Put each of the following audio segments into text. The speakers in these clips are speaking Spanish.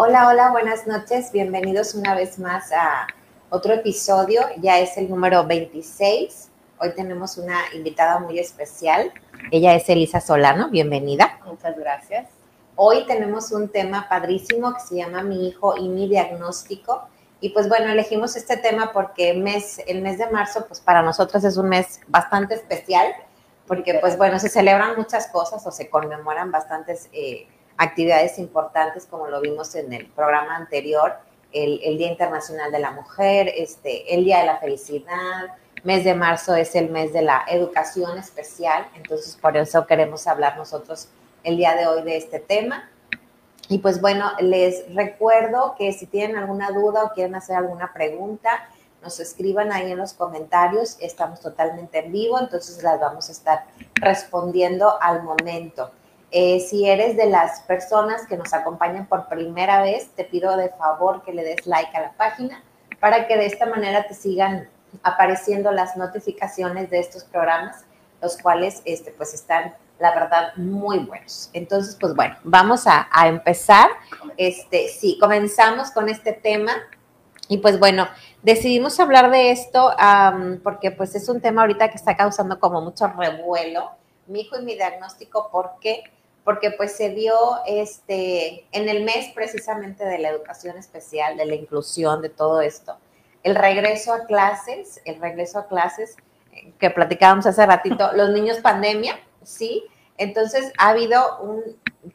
Hola, hola, buenas noches. Bienvenidos una vez más a otro episodio. Ya es el número 26. Hoy tenemos una invitada muy especial. Ella es Elisa Solano. Bienvenida. Muchas gracias. Hoy tenemos un tema padrísimo que se llama Mi hijo y mi diagnóstico. Y pues bueno, elegimos este tema porque mes, el mes de marzo, pues para nosotros es un mes bastante especial, porque pues bueno, se celebran muchas cosas o se conmemoran bastantes eh, actividades importantes, como lo vimos en el programa anterior, el, el, Día Internacional de la Mujer, este, el Día de la Felicidad, mes de marzo es el mes de la educación especial, entonces por eso queremos hablar nosotros el día de hoy de este tema. Y pues bueno, les recuerdo que si tienen alguna duda o quieren hacer alguna pregunta, nos escriban ahí en los comentarios. Estamos totalmente en vivo, entonces las vamos a estar respondiendo al momento. Eh, si eres de las personas que nos acompañan por primera vez, te pido de favor que le des like a la página para que de esta manera te sigan apareciendo las notificaciones de estos programas, los cuales este, pues están la verdad, muy buenos. Entonces, pues bueno, vamos a, empezar. Este, sí, comenzamos con este tema. Y pues bueno, decidimos hablar de esto porque pues es un tema ahorita que está causando como mucho revuelo. Mi hijo y mi diagnóstico, ¿por qué? Porque pues se dio este, en el mes precisamente de la educación especial, de la inclusión, de todo esto. El regreso a clases, el regreso a clases eh, que platicábamos hace ratito, los niños pandemia, ¿sí? Entonces ha habido un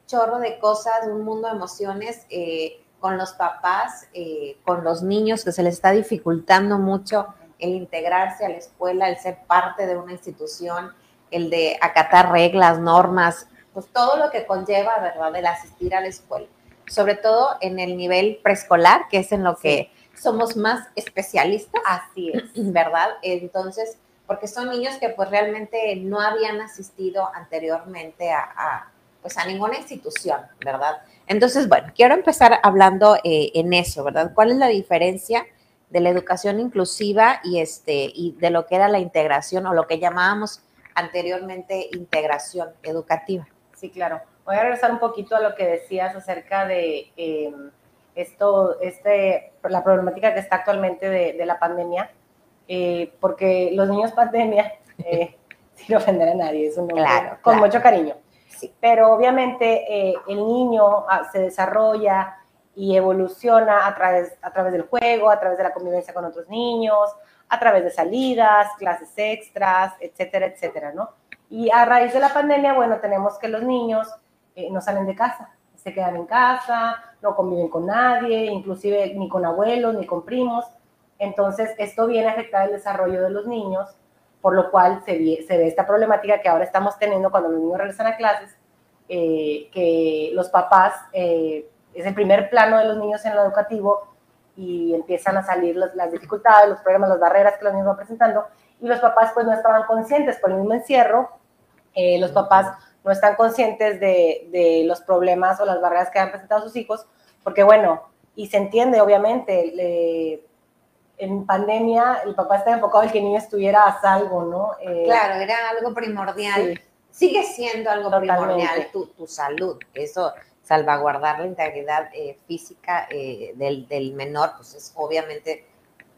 chorro de cosas, un mundo de emociones eh, con los papás, eh, con los niños, que se les está dificultando mucho el integrarse a la escuela, el ser parte de una institución, el de acatar reglas, normas, pues todo lo que conlleva, ¿verdad?, el asistir a la escuela. Sobre todo en el nivel preescolar, que es en lo que somos más especialistas. Así es. ¿Verdad? Entonces, porque son niños que pues realmente no habían asistido anteriormente a, pues a ninguna institución, ¿verdad? Entonces, bueno, quiero empezar hablando eh, en eso, ¿verdad? ¿Cuál es la diferencia de la educación inclusiva y, este, y de lo que era la integración o lo que llamábamos anteriormente integración educativa? Sí, claro. Voy a regresar un poquito a lo que decías acerca de em, esto, este, la problemática que está actualmente de la pandemia eh, porque los niños pandemia, eh, sin ofender a nadie, es un claro, con mucho cariño. Sí. Pero obviamente eh, el niño ah, se desarrolla y evoluciona a través, a través del juego, a través de la convivencia con otros niños, a través de salidas, clases extras, etcétera, etcétera, ¿no? Y a raíz de la pandemia, bueno, tenemos que los niños eh, no salen de casa, se quedan en casa, no conviven con nadie, inclusive ni con abuelos, ni con primos. Entonces, esto viene a afectar el desarrollo de los niños, por lo cual se ve, esta problemática que ahora estamos teniendo cuando los niños regresan a clases, eh, que los papás, eh, es el primer plano de los niños en lo educativo y empiezan a salir las dificultades, los problemas, las barreras que los niños van presentando, y los papás pues no estaban conscientes por el mismo encierro, eh, los papás no están conscientes de, de, los problemas o las barreras que han presentado sus hijos, porque bueno, y se entiende obviamente, le, en pandemia el papá estaba enfocado en que el niño estuviera a salvo, ¿no? Eh, claro, era algo primordial. Sigue siendo algo primordial tu, tu, salud. Eso, salvaguardar la integridad eh, física eh, del, del, menor, pues es obviamente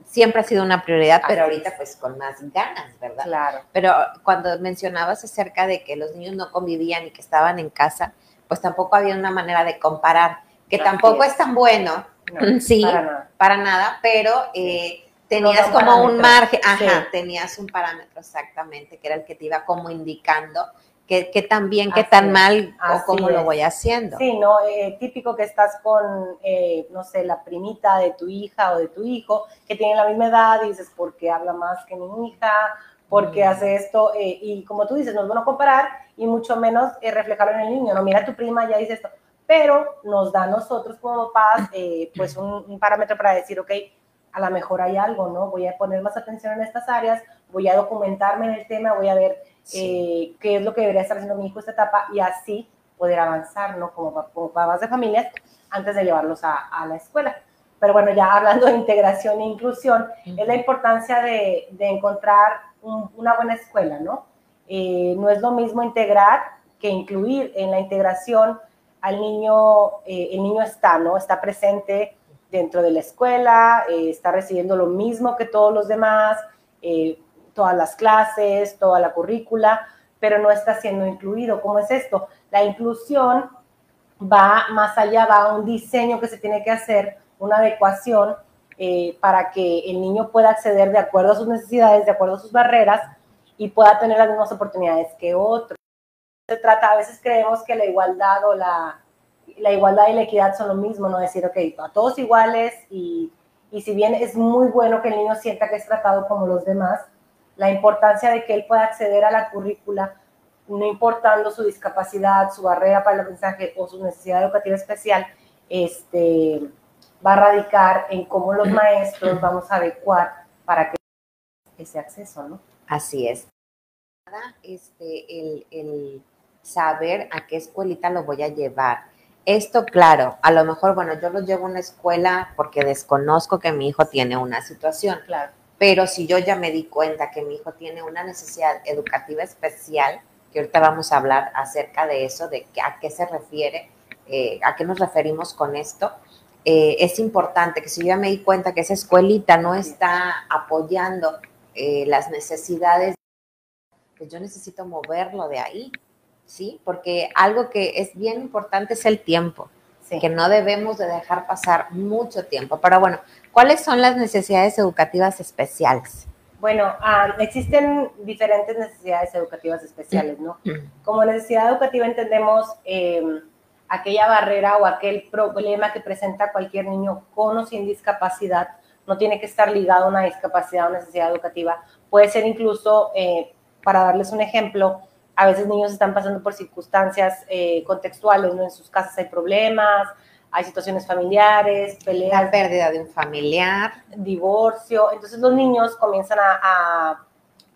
siempre ha sido una prioridad, pero ahorita pues con más ganas, ¿verdad? Claro. Pero cuando mencionabas acerca de que los niños no convivían y que estaban en casa, pues tampoco había una manera de comparar, que tampoco es. tan bueno sí, para nada, pero eh, tenías como un margen, ajá, tenías un parámetro exactamente, que era el que te iba como indicando qué, qué tan bien, qué tan mal o cómo lo voy haciendo. Sí, ¿no? Eh, típico que estás con, eh, no sé, la primita de tu hija o de tu hijo, que tienen la misma edad y dices, ¿por qué habla más que mi hija? ¿Por qué hace esto? y como tú dices, no es bueno comparar y mucho menos reflejarlo en el niño, ¿no? Mira tu prima, ya dice esto pero nos da a nosotros como papás eh, pues un, parámetro para decir, ok, a lo mejor hay algo, ¿no? Voy a poner más atención en estas áreas, voy a documentarme en el tema, voy a ver eh, qué es lo que debería estar haciendo mi hijo esta etapa y así poder avanzar, ¿no? Como, papás de familias antes de llevarlos a, la escuela. Pero bueno, ya hablando de integración e inclusión, es la importancia de, encontrar una buena escuela, ¿no? Eh, no es lo mismo integrar que incluir en la integración al niño, eh, el niño está, ¿no? Está presente dentro de la escuela, eh, está recibiendo lo mismo que todos los demás, eh, todas las clases, toda la currícula, pero no está siendo incluido. ¿Cómo es esto? La inclusión va más allá, va a un diseño que se tiene que hacer, una adecuación para que el niño pueda acceder de acuerdo a sus necesidades, de acuerdo a sus barreras y pueda tener las mismas oportunidades que otros se trata, a veces creemos que la igualdad o la igualdad y la equidad son lo mismo, no decir, ok, a todos iguales y, y si bien es muy bueno que el niño sienta que es tratado como los demás, la importancia de que él pueda acceder a la currícula, no importando su discapacidad, su barrera para el aprendizaje o su necesidad educativa especial, este, va a radicar en cómo los maestros vamos a adecuar para que ese acceso, ¿no? Así es. Este, el, el saber a qué escuelita lo voy a llevar. Esto, claro, a lo mejor, bueno, yo lo llevo a una escuela porque desconozco que mi hijo tiene una situación. Claro. Pero si yo ya me di cuenta que mi hijo tiene una necesidad educativa especial, que ahorita vamos a hablar acerca de eso, de a qué se refiere, eh, a qué nos referimos con esto, eh, es importante que si yo ya me di cuenta que esa escuelita no está apoyando eh, las necesidades, pues yo necesito moverlo de ahí. ¿sí? Porque algo que es bien importante es el tiempo, que no debemos de dejar pasar mucho tiempo. Pero bueno, ¿cuáles son las necesidades educativas especiales? Bueno, ah, existen diferentes necesidades educativas especiales, ¿no? Como necesidad educativa entendemos em, aquella barrera o aquel problema que presenta cualquier niño con o sin discapacidad, no tiene que estar ligado a una discapacidad o necesidad educativa, puede ser incluso, eh, para darles un ejemplo, a veces niños están pasando por circunstancias eh, contextuales, ¿no? En sus casas hay problemas, hay situaciones familiares, peleas. La pérdida de un familiar. Divorcio. Entonces los niños comienzan a,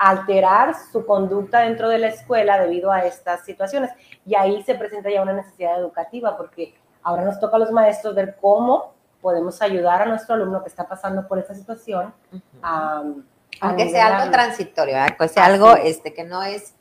alterar su conducta dentro de la escuela debido a estas situaciones. Y ahí se presenta ya una necesidad educativa, porque ahora nos toca a los maestros ver cómo podemos ayudar a nuestro alumno que está pasando por esta situación. Aunque sea algo transitorio, que sea algo este, que no es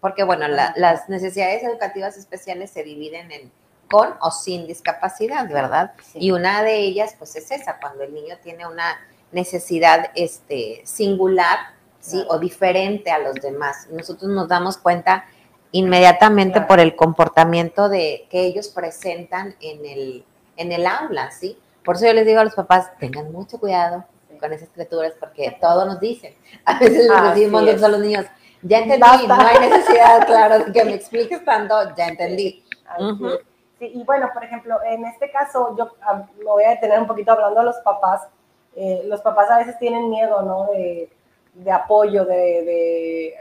porque bueno, las necesidades educativas especiales se dividen en con o sin discapacidad, ¿verdad? Y una de ellas, pues es esa, cuando el niño tiene una necesidad este, singular, ¿sí? O diferente a los demás. Nosotros nos damos cuenta inmediatamente por el comportamiento de que ellos presentan en el, en el aula, ¿sí? Por eso yo les digo a los papás, tengan mucho cuidado con esas criaturas porque todo nos dicen. A veces les decimos a los niños, ya entendí, no hay necesidad, claro, que me expliques tanto, ya entendí. Sí, y bueno, por ejemplo, en este caso, yo me voy a detener un poquito hablando a los papás. Eh, los papás a veces tienen miedo, ¿no? De, de apoyo, de,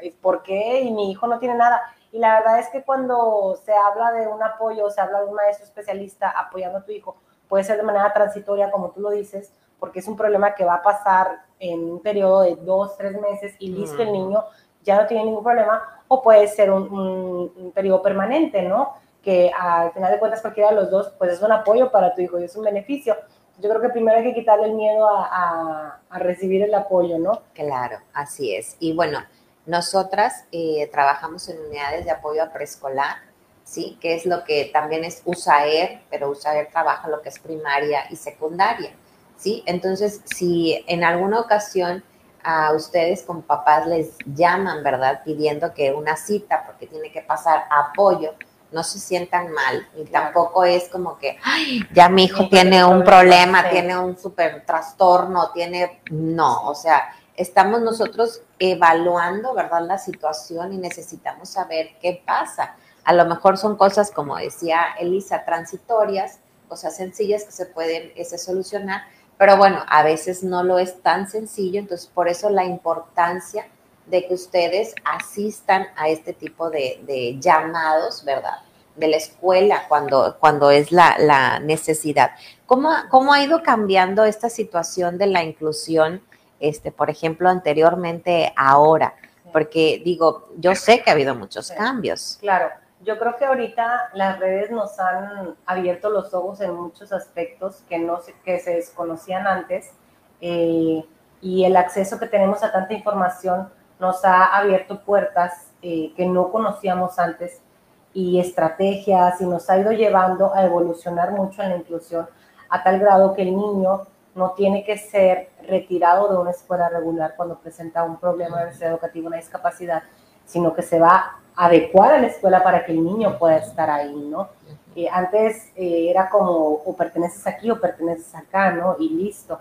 de, por qué y mi hijo no tiene nada. Y la verdad es que cuando se habla de un apoyo, se habla de un maestro especialista apoyando a tu hijo, puede ser de manera transitoria, como tú lo dices, porque es un problema que va a pasar en un periodo de dos, tres meses y listo el niño ya no tiene ningún problema, o puede ser un, periodo permanente, ¿no? Que al final de cuentas cualquiera de los dos, pues es un apoyo para tu hijo y es un beneficio. Yo creo que primero hay que quitarle el miedo a, recibir el apoyo, ¿no? Claro, así es. Y bueno, nosotras eh, trabajamos en unidades de apoyo a preescolar, ¿sí? Que es lo que también es USAER, pero USAER trabaja lo que es primaria y secundaria, ¿sí? Entonces, si en alguna ocasión a ustedes como papás les llaman, ¿verdad? Pidiendo que una cita porque tiene que pasar apoyo, no se sientan mal y tampoco es como que, ay, ya mi hijo tiene un problema, tiene un súper trastorno, tiene, no, o sea, estamos nosotros evaluando, ¿verdad? La situación y necesitamos saber qué pasa. A lo mejor son cosas, como decía Elisa, transitorias, cosas sencillas que se pueden ese, solucionar, pero bueno, a veces no lo es tan sencillo, entonces por eso la importancia de que ustedes asistan a este tipo de, llamados, ¿verdad? De la escuela cuando, cuando es la, necesidad. ¿Cómo, ¿Cómo, ha ido cambiando esta situación de la inclusión, este, por ejemplo, anteriormente, ahora? Porque digo, yo sé que ha habido muchos cambios. Claro, yo creo que ahorita las redes nos han abierto los ojos en muchos aspectos que, no se, que se desconocían antes eh, y el acceso que tenemos a tanta información nos ha abierto puertas eh, que no conocíamos antes y estrategias y nos ha ido llevando a evolucionar mucho en la inclusión a tal grado que el niño no tiene que ser retirado de una escuela regular cuando presenta un problema de necesidad educativa, una discapacidad, sino que se va a adecuar a la escuela para que el niño pueda estar ahí, ¿no? Eh, antes eh, era como o perteneces aquí o perteneces acá, ¿no? Y listo.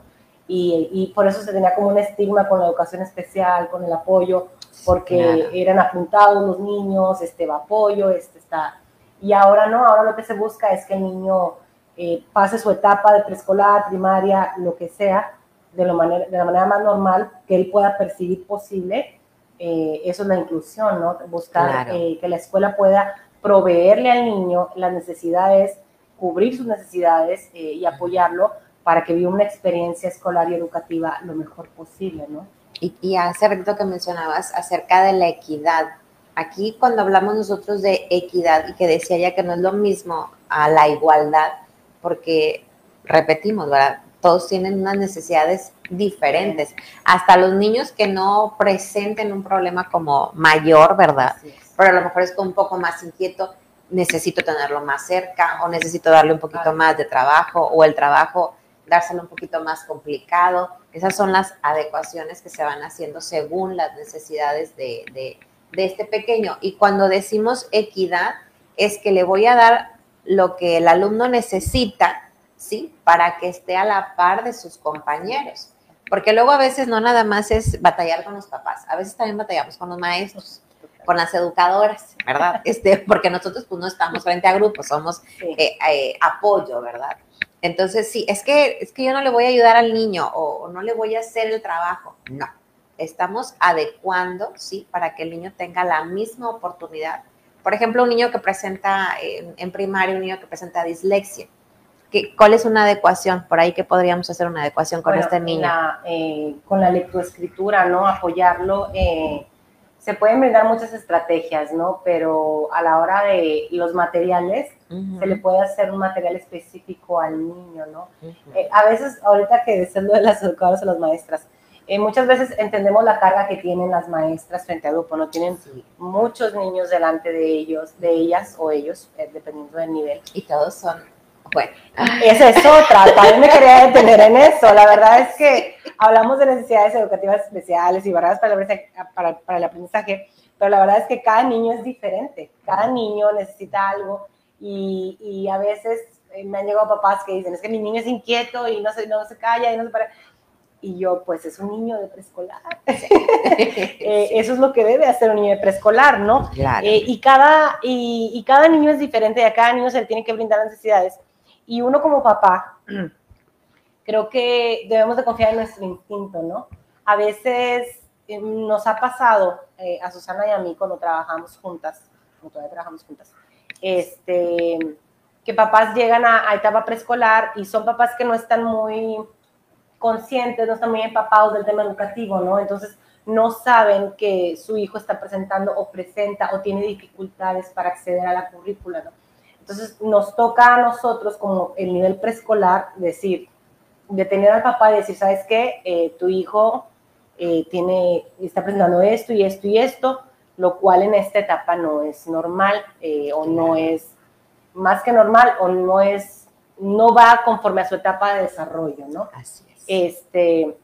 Y, y, por eso se tenía como un estigma con la educación especial, con el apoyo, porque eran apuntados los niños, este va apoyo, este está... Y ahora no, ahora lo que se busca es que el niño eh, pase su etapa de preescolar, primaria, lo que sea, de, lo manera, de la manera más normal que él pueda percibir posible. Eh, eso es la inclusión, ¿no? Buscar eh, que la escuela pueda proveerle al niño las necesidades, cubrir sus necesidades y apoyarlo para que viva una experiencia escolar y educativa lo mejor posible, ¿no? Y, y hace rato que mencionabas acerca de la equidad. Aquí cuando hablamos nosotros de equidad y que decía ya que no es lo mismo a la igualdad, porque repetimos, ¿verdad? Todos tienen unas necesidades diferentes. Hasta los niños que no presenten un problema como mayor, ¿verdad? Pero a lo mejor es un poco más inquieto, necesito tenerlo más cerca o necesito darle un poquito más de trabajo o el trabajo dárselo un poquito más complicado. Esas son las adecuaciones que se van haciendo según las necesidades de, de este pequeño. Y cuando decimos equidad, es que le voy a dar lo que el alumno necesita, ¿sí? Para que esté a la par de sus compañeros. Porque luego a veces no nada más es batallar con los papás, a veces también batallamos con los maestros, con las educadoras, ¿verdad? Este, porque nosotros pues no estamos frente a grupos, somos eh, eh, apoyo, ¿verdad? Entonces, sí, es que, es que yo no le voy a ayudar al niño o, no le voy a hacer el trabajo. No, estamos adecuando, ¿sí? Para que el niño tenga la misma oportunidad. Por ejemplo, un niño que presenta en, primaria, un niño que presenta dislexia. ¿Qué, ¿Cuál es una adecuación? Por ahí que podríamos hacer una adecuación con este niño. Eh, con la lectoescritura, ¿no? Apoyarlo. Eh, se pueden brindar muchas estrategias, ¿no? Pero a la hora de los materiales, se le puede hacer un material específico al niño, ¿no? Eh, a veces, ahorita que lo de las educadoras o las maestras, eh, muchas veces entendemos la carga que tienen las maestras frente al grupo, no tienen muchos niños delante de ellos, de ellas o ellos, eh, dependiendo del nivel. Y todos son, bueno. Esa es otra, también me quería detener en eso. La verdad es que hablamos de necesidades educativas especiales y barreras para el, para, el aprendizaje, pero la verdad es que cada niño es diferente, cada niño necesita algo y, y a veces eh, me han llegado papás que dicen, es que mi niño es inquieto y no se, no se calla y no se para y yo, pues es un niño de preescolar. Eh, eso es lo que debe hacer un niño de preescolar, ¿no? Eh, y, cada, y, cada niño es diferente y a cada niño se le tiene que brindar necesidades. Y uno como papá, creo que debemos de confiar en nuestro instinto, ¿no? A veces eh, nos ha pasado, a Susana y a mí, cuando trabajamos juntas, cuando todavía trabajamos juntas, este, que papás llegan a etapa preescolar y son papás que no están muy conscientes, no están muy empapados del tema educativo, ¿no? Entonces no saben que su hijo está presentando o presenta o tiene dificultades para acceder a la currícula, ¿no? Entonces nos toca a nosotros como el nivel preescolar decir, detener al papá y decir, ¿sabes qué? Eh, tu hijo eh, tiene, está presentando esto y esto y esto, lo cual en esta etapa no es normal eh, o no es más que normal o no es, no va conforme a su etapa de desarrollo, ¿no? Así este,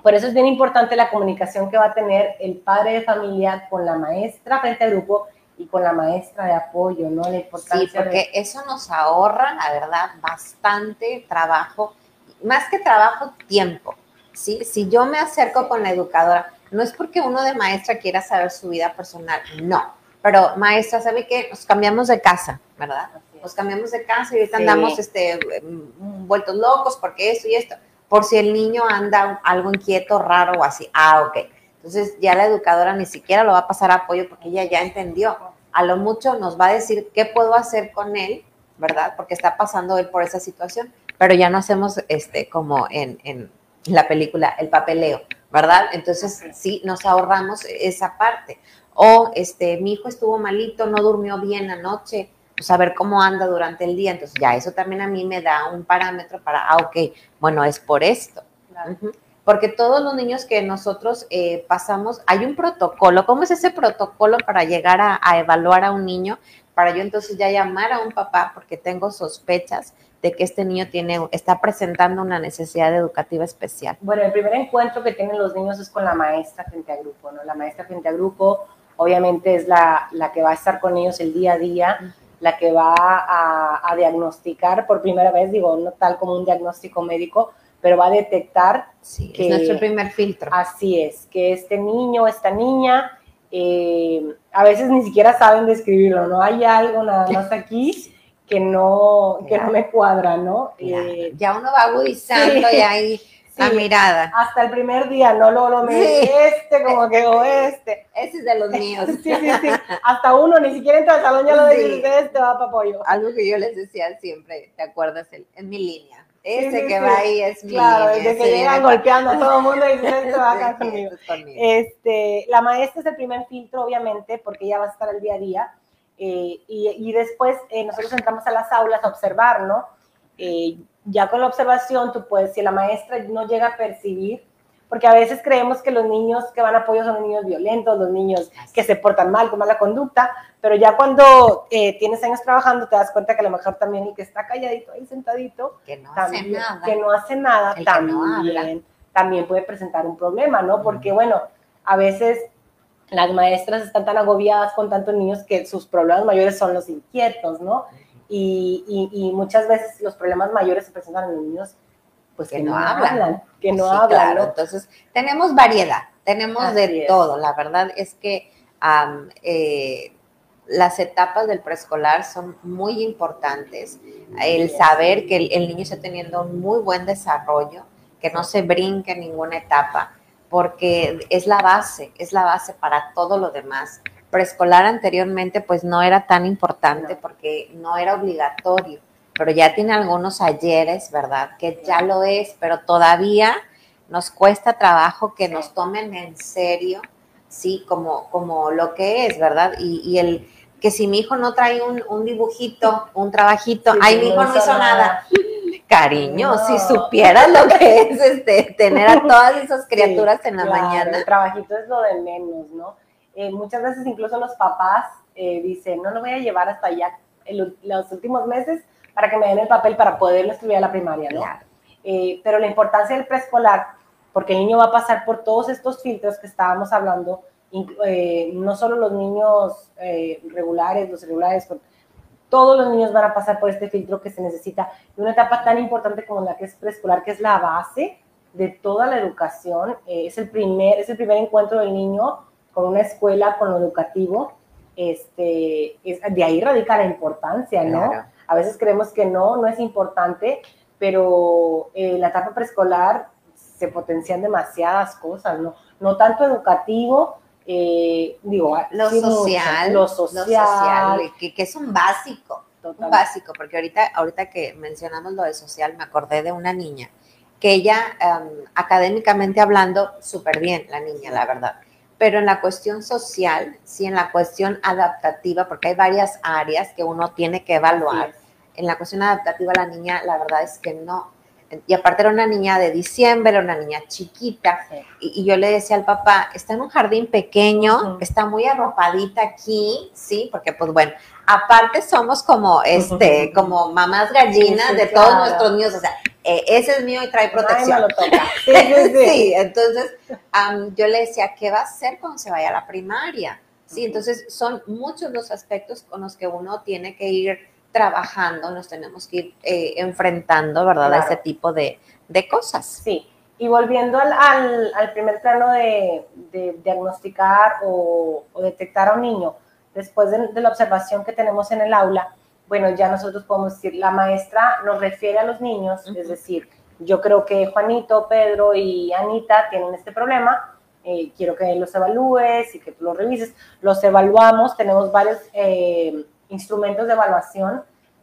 por eso es bien importante la comunicación que va a tener el padre de familia con la maestra frente al grupo y con la maestra de apoyo, ¿no? La importancia sí, porque eso nos ahorra, la verdad, bastante trabajo, más que trabajo, tiempo. ¿sí? Si yo me acerco con la educadora, no es porque uno de maestra quiera saber su vida personal, no. Pero maestra, ¿sabe qué? Nos cambiamos de casa, ¿verdad? Nos cambiamos de casa y ahorita andamos este, vueltos locos porque esto y esto por si el niño anda algo inquieto, raro o así. Ah, ok. Entonces ya la educadora ni siquiera lo va a pasar a apoyo porque ella ya entendió. A lo mucho nos va a decir qué puedo hacer con él, ¿verdad? Porque está pasando él por esa situación, pero ya no hacemos este como en, en la película el papeleo, ¿verdad? Entonces sí nos ahorramos esa parte. O este, mi hijo estuvo malito, no durmió bien anoche, saber pues, cómo anda durante el día. Entonces ya eso también a mí me da un parámetro para, ah, ok, bueno, es por esto. Porque todos los niños que nosotros eh, pasamos, hay un protocolo. ¿Cómo es ese protocolo para llegar a, evaluar a un niño? Para yo entonces ya llamar a un papá porque tengo sospechas de que este niño tiene, está presentando una necesidad educativa especial. Bueno, el primer encuentro que tienen los niños es con la maestra frente a grupo, ¿no? La maestra frente a grupo obviamente es la, la que va a estar con ellos el día a día, la que va a, diagnosticar por primera vez, digo, tal como un diagnóstico médico, pero va a detectar sí, que es nuestro primer filtro. Así es, que este niño, esta niña, eh, a veces ni siquiera saben describirlo, ¿no? Hay algo nada más aquí que no, que no me cuadra, ¿no? Eh, ya uno va agudizando sí, y ahí la mirada. Hasta el primer día, no lo, lo me sí. este, como que o este. Ese es de los míos. sí, sí, sí. Hasta uno, ni siquiera entra al salón, ya lo dice, este va para pollo. Algo que yo les decía siempre, ¿te acuerdas? En mi línea ese sí, que sí, va ahí es mi Claro, desde que llegan golpeando a todo el mundo y dicen, esto va acá conmigo. Este, la maestra es el primer filtro, obviamente, porque ella va a estar el día a día. Eh, y, y, después eh, nosotros entramos a las aulas a observar, ¿no? Eh, ya con la observación, tú puedes, si la maestra no llega a percibir, porque a veces creemos que los niños que van a apoyo son los niños violentos, los niños que se portan mal, con mala conducta, pero ya cuando eh, tienes años trabajando te das cuenta que a lo mejor también el que está calladito ahí sentadito, que no también, hace nada, que no hace nada también, no también puede presentar un problema, ¿no? Porque bueno, a veces las maestras están tan agobiadas con tantos niños que sus problemas mayores son los inquietos, ¿no? Y, y, y muchas veces los problemas mayores se presentan en los niños pues que, que no, no hablan, hablan, que no sí, hablan. Claro. ¿no? Entonces, tenemos variedad, tenemos Así de es. todo. La verdad es que um, eh, las etapas del preescolar son muy importantes. El saber que el, el, niño está teniendo un muy buen desarrollo, que no se brinque en ninguna etapa, porque es la base, es la base para todo lo demás. Preescolar anteriormente pues no era tan importante porque no era obligatorio pero ya tiene algunos ayeres, ¿verdad? Que ya lo es, pero todavía nos cuesta trabajo que nos tomen en serio, sí, como, como lo que es, ¿verdad? Y, y el que si mi hijo no trae un, un dibujito, un trabajito, sí, ay, mi hijo no hizo nada. nada. Cariño, no. si supieras lo que es este, tener a todas esas criaturas sí, en la claro, mañana. El trabajito es lo de menos, ¿no? Eh, muchas veces incluso los papás eh, dicen, no lo voy a llevar hasta allá el, los últimos meses para que me den el papel para poderlo a la primaria, ¿no? Claro. Eh, pero la importancia del preescolar, porque el niño va a pasar por todos estos filtros que estábamos hablando, eh, no solo los niños eh, regulares, los irregulares, todos los niños van a pasar por este filtro que se necesita de una etapa tan importante como la que es preescolar, que es la base de toda la educación, eh, es, el primer, es el primer encuentro del niño con una escuela, con lo educativo, este, es, de ahí radica la importancia, ¿no? Claro. A veces creemos que no, no es importante, pero en la etapa preescolar se potencian demasiadas cosas, ¿no? No tanto educativo, eh, digo, lo social, lo social, lo social que, que, es un básico, Total. un básico, porque ahorita, ahorita que mencionamos lo de social, me acordé de una niña que ella, um, académicamente hablando, súper bien, la niña, la verdad pero en la cuestión social, sí, en la cuestión adaptativa, porque hay varias áreas que uno tiene que evaluar. Sí. En la cuestión adaptativa, la niña, la verdad es que no. Y aparte era una niña de diciembre, era una niña chiquita. Sí. Y, y, yo le decía al papá, está en un jardín pequeño, uh -huh. está muy arropadita aquí, sí, porque pues bueno, aparte somos como, este, uh -huh. como mamás gallinas sí, de claro. todos nuestros niños, o sea, eh, ese es mío y trae protección. Ay, lo toca. Sí, sí, sí. sí entonces um, yo le decía, ¿qué va a hacer cuando se vaya a la primaria? Sí, uh -huh. entonces son muchos los aspectos con los que uno tiene que ir trabajando, nos tenemos que ir eh, enfrentando, ¿verdad? Claro. A ese tipo de, de, cosas. Sí, y volviendo al, al, al primer plano de, de diagnosticar o, o, detectar a un niño, después de, de la observación que tenemos en el aula, bueno, ya nosotros podemos decir, la maestra nos refiere a los niños, uh -huh. es decir, yo creo que Juanito, Pedro y Anita tienen este problema, eh, quiero que los evalúes y que tú los revises. Los evaluamos, tenemos varios eh, instrumentos de evaluación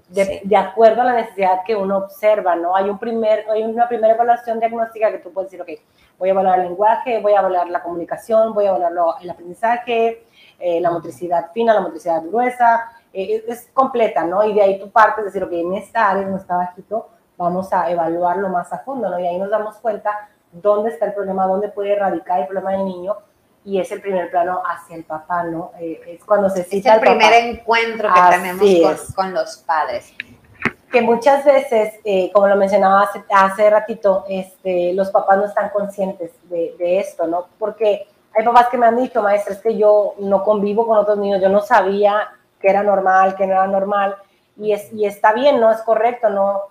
de, sí. de, acuerdo a la necesidad que uno observa, ¿no? Hay, un primer, hay una primera evaluación diagnóstica que tú puedes decir, ok, voy a evaluar el lenguaje, voy a evaluar la comunicación, voy a evaluar el aprendizaje, eh, la motricidad fina, la motricidad gruesa, eh, es completa, ¿no? Y de ahí tú partes, decir, ok, en esta área, no está bajito, vamos a evaluarlo más a fondo, ¿no? Y ahí nos damos cuenta dónde está el problema, dónde puede erradicar el problema del niño y es el primer plano hacia el papá, ¿no? Eh, es cuando se cita Es el primer encuentro que tenemos con, con, los padres. Que muchas veces, eh, como lo mencionaba hace, hace, ratito, este, los papás no están conscientes de, de, esto, ¿no? Porque hay papás que me han dicho, maestra, es que yo no convivo con otros niños, yo no sabía que era normal, que no era normal, y, es, y está bien, no es correcto, no,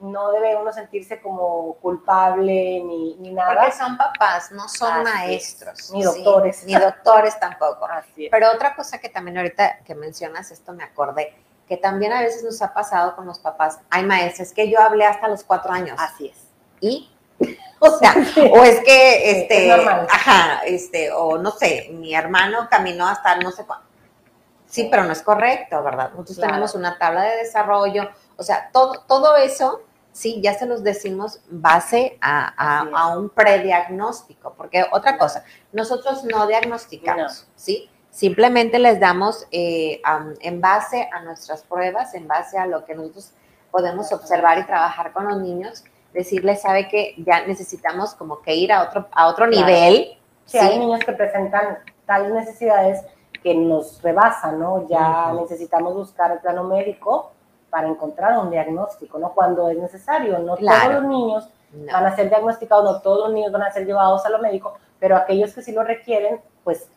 no debe uno sentirse como culpable ni, ni nada. Porque son papás, no son maestros. Ni doctores. ni doctores tampoco. Pero otra cosa que también ahorita que mencionas esto me acordé, que también a veces nos ha pasado con los papás. Hay maestros que yo hablé hasta los cuatro años. Así es. Y o sea, o es que, este, ajá, este, o no sé, mi hermano caminó hasta no sé cuándo. Sí, pero no es correcto, ¿verdad? Nosotros tenemos una tabla de desarrollo, o sea, todo, todo eso sí, ya se los decimos base a, un prediagnóstico, porque otra cosa, nosotros no diagnosticamos, ¿sí? Simplemente les damos eh, en base a nuestras pruebas, en base a lo que nosotros podemos observar y trabajar con los niños, decirles, sabe que ya necesitamos como que ir a otro, a otro nivel. Sí, hay niños que presentan tales necesidades que nos rebasan, ¿no? Ya necesitamos buscar el plano médico para encontrar un diagnóstico, ¿no? Cuando es necesario. No todos los niños van a ser diagnosticados, no todos los niños van a ser llevados a lo médico, pero aquellos que sí lo requieren, pues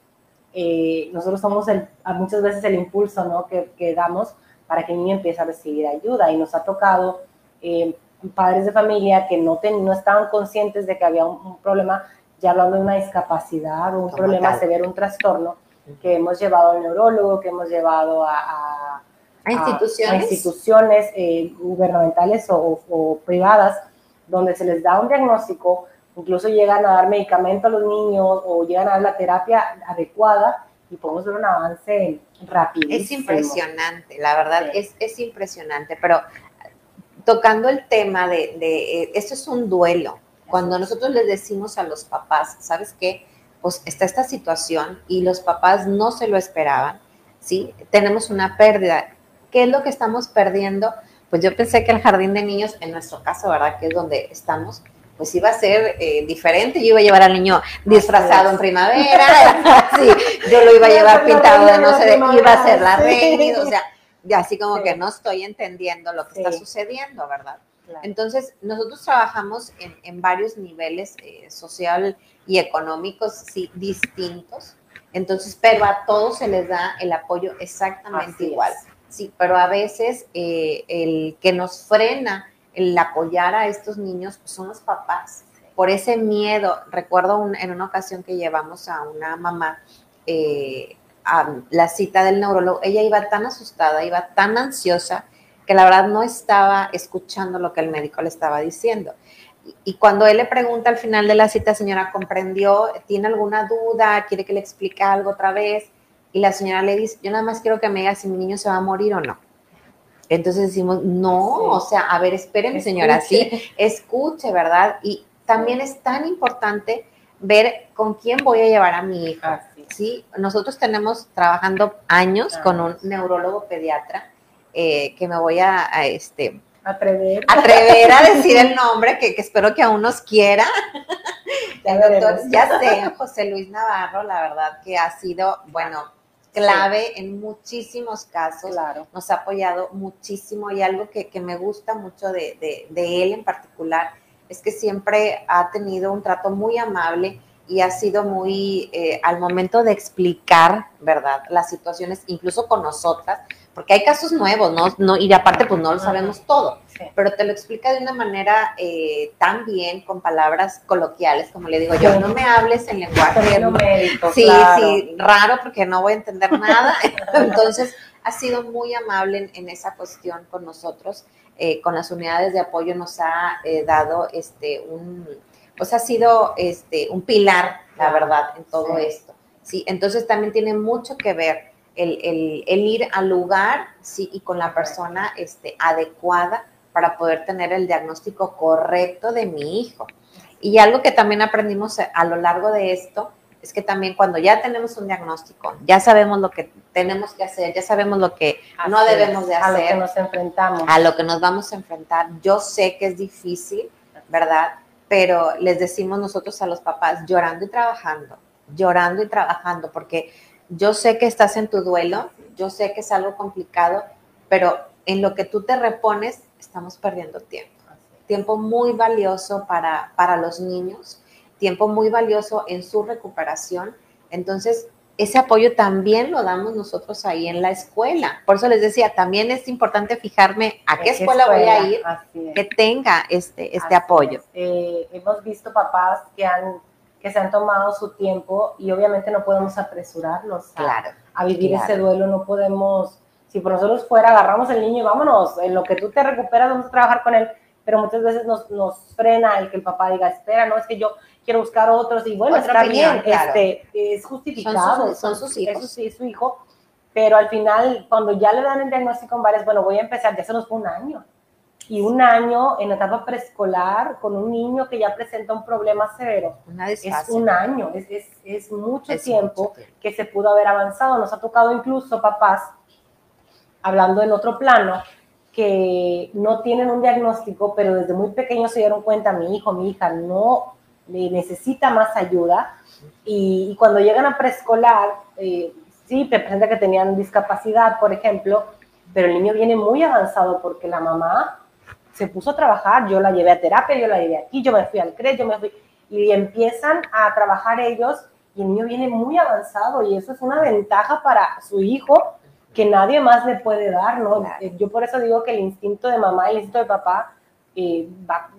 eh, nosotros somos el, muchas veces el impulso, ¿no? Que, que, damos para que el niño empiece a recibir ayuda. Y nos ha tocado eh, padres de familia que no, no estaban conscientes de que había un, problema, ya hablando de una discapacidad o un problema severo, un trastorno, que hemos llevado al neurólogo, que hemos llevado a a instituciones, instituciones eh, gubernamentales o, privadas donde se les da un diagnóstico, incluso llegan a dar medicamento a los niños o llegan a dar la terapia adecuada y podemos ver un avance rápido. Es impresionante, la verdad, es, es, impresionante, pero tocando el tema de, de, esto es un duelo. Cuando nosotros les decimos a los papás, ¿sabes qué? Pues está esta situación y los papás no se lo esperaban, ¿sí? Tenemos una pérdida ¿Qué es lo que estamos perdiendo? Pues yo pensé que el jardín de niños, en nuestro caso, ¿verdad? Que es donde estamos, pues iba a ser eh, diferente. Yo iba a llevar al niño disfrazado en primavera, sí, yo lo iba a llevar pintado de no sé de iba a ser la reina, o sea, así como que no estoy entendiendo lo que está sucediendo, ¿verdad? Entonces, nosotros trabajamos en, varios niveles eh, social y económicos, sí, distintos. Entonces, pero a todos se les da el apoyo exactamente igual. Sí, pero a veces eh, el que nos frena el apoyar a estos niños pues, son los papás. Por ese miedo, recuerdo en una ocasión que llevamos a una mamá eh, a la cita del neurólogo, ella iba tan asustada, iba tan ansiosa, que la verdad no estaba escuchando lo que el médico le estaba diciendo. Y cuando él le pregunta al final de la cita, señora, ¿comprendió? ¿Tiene alguna duda? ¿Quiere que le explique algo otra vez? Y la señora le dice, yo nada más quiero que me diga si mi niño se va a morir o no. Entonces decimos, no, o sea, a ver, espérenme, señora, sí, escuche, ¿verdad? Y también es tan importante ver con quién voy a llevar a mi hija. Sí, nosotros tenemos trabajando años con un neurólogo pediatra eh, que me voy a, este, atrever. atrever a decir el nombre, que, espero que aún nos quiera. El doctor, ya sé, José Luis Navarro, la verdad que ha sido, bueno, clave en muchísimos casos. Claro. Nos ha apoyado muchísimo y algo que, me gusta mucho de, él en particular es que siempre ha tenido un trato muy amable y ha sido muy, eh, al momento de explicar, ¿verdad? Las situaciones, incluso con nosotras, porque hay casos nuevos, ¿no? no y aparte, pues no lo sabemos todo, pero te lo explica de una manera eh, tan bien, con palabras coloquiales, como le digo yo, no me hables en lenguaje médico, sí, sí, raro porque no voy a entender nada. Entonces, ha sido muy amable en, esa cuestión con nosotros, eh, con las unidades de apoyo nos ha eh, dado este un, pues ha sido este un pilar, la verdad, en todo esto. Sí, entonces también tiene mucho que ver el, ir al lugar sí, y con la persona este, adecuada para poder tener el diagnóstico correcto de mi hijo. Y algo que también aprendimos a lo largo de esto es que también cuando ya tenemos un diagnóstico, ya sabemos lo que tenemos que hacer, ya sabemos lo que no debemos de hacer. A lo que nos enfrentamos. A lo que nos vamos a enfrentar. Yo sé que es difícil, ¿verdad? pero les decimos nosotros a los papás, llorando y trabajando, llorando y trabajando, porque yo sé que estás en tu duelo, yo sé que es algo complicado, pero en lo que tú te repones, estamos perdiendo tiempo. Tiempo muy valioso para, para los niños, tiempo muy valioso en su recuperación. Entonces, ese apoyo también lo damos nosotros ahí en la escuela. Por eso les decía, también es importante fijarme a qué, escuela, voy a ir que tenga este, este apoyo. Eh, hemos visto papás que, han, que se han tomado su tiempo y obviamente no podemos apresurarlos a, a vivir ese duelo, no podemos, si por nosotros fuera, agarramos el niño y vámonos, en lo que tú te recuperas vamos a trabajar con él, pero muchas veces nos, nos frena el que el papá diga, espera, no, es que yo quiero buscar otros y bueno, está bien, este, es justificado, son sus, hijos. Eso sí, es su hijo, pero al final, cuando ya le dan el diagnóstico en varias, bueno, voy a empezar, ya se nos fue un año. Y un año en etapa preescolar con un niño que ya presenta un problema severo. es un año, es, es, es mucho, tiempo que se pudo haber avanzado. Nos ha tocado incluso papás, hablando en otro plano, que no tienen un diagnóstico, pero desde muy pequeños se dieron cuenta, mi hijo, mi hija, no necesita más ayuda y, cuando llegan a preescolar, eh, sí, te presenta que tenían discapacidad, por ejemplo, pero el niño viene muy avanzado porque la mamá se puso a trabajar, yo la llevé a terapia, yo la llevé aquí, yo me fui al CRE, yo me fui, y empiezan a trabajar ellos y el niño viene muy avanzado y eso es una ventaja para su hijo que nadie más le puede dar, ¿no? Yo por eso digo que el instinto de mamá y el instinto de papá eh, va,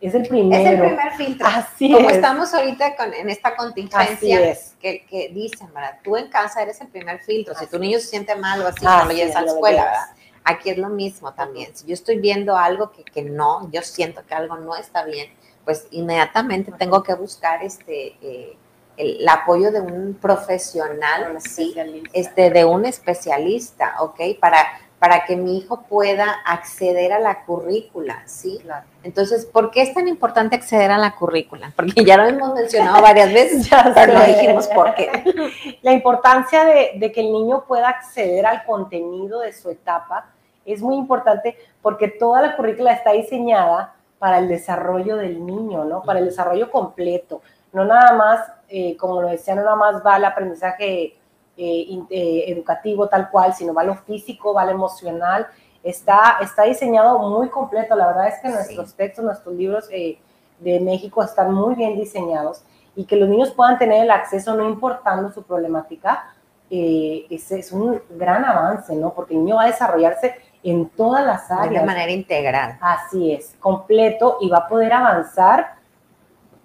es el primero. Es el primer filtro. Así Como estamos ahorita con, en esta contingencia que, que, dicen, ¿verdad? Tú en casa eres el primer filtro. Si tu niño se siente mal o así, no lo llevas a la escuela, ¿verdad? Aquí es lo mismo también. Si yo estoy viendo algo que, que, no, yo siento que algo no está bien, pues inmediatamente tengo que buscar este... Eh, el, apoyo de un profesional, sí, este, de un especialista, ¿ok? Para para que mi hijo pueda acceder a la currícula, ¿sí? Entonces, ¿por qué es tan importante acceder a la currícula? Porque ya lo hemos mencionado varias veces, pero no dijimos por qué. La importancia de, que el niño pueda acceder al contenido de su etapa es muy importante porque toda la currícula está diseñada para el desarrollo del niño, ¿no? Para el desarrollo completo. No nada más, eh, como lo decía, no nada más va el aprendizaje eh, eh, educativo tal cual, sino va lo físico, va lo emocional. Está, está diseñado muy completo. La verdad es que nuestros textos, nuestros libros eh, de México están muy bien diseñados y que los niños puedan tener el acceso no importando su problemática, es, es, un gran avance, ¿no? Porque el niño va a desarrollarse en todas las áreas. De manera integral. Así es, completo y va a poder avanzar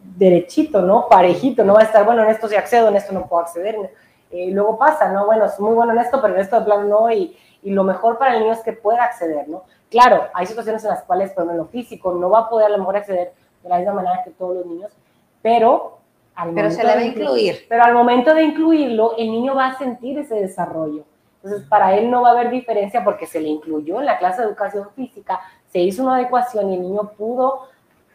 derechito, ¿no? Parejito, no va a estar, bueno, en esto sí accedo, en esto no puedo acceder eh, luego pasa, ¿no? Bueno, es muy bueno en esto, pero en esto de plano no, y, y, lo mejor para el niño es que pueda acceder, ¿no? Claro, hay situaciones en las cuales, por ejemplo, en lo físico, no va a poder a lo mejor acceder de la misma manera que todos los niños, pero... Al pero se le debe incluir. Pero al momento de incluirlo, el niño va a sentir ese desarrollo. Entonces, para él no va a haber diferencia porque se le incluyó en la clase de educación física, se hizo una adecuación y el niño pudo,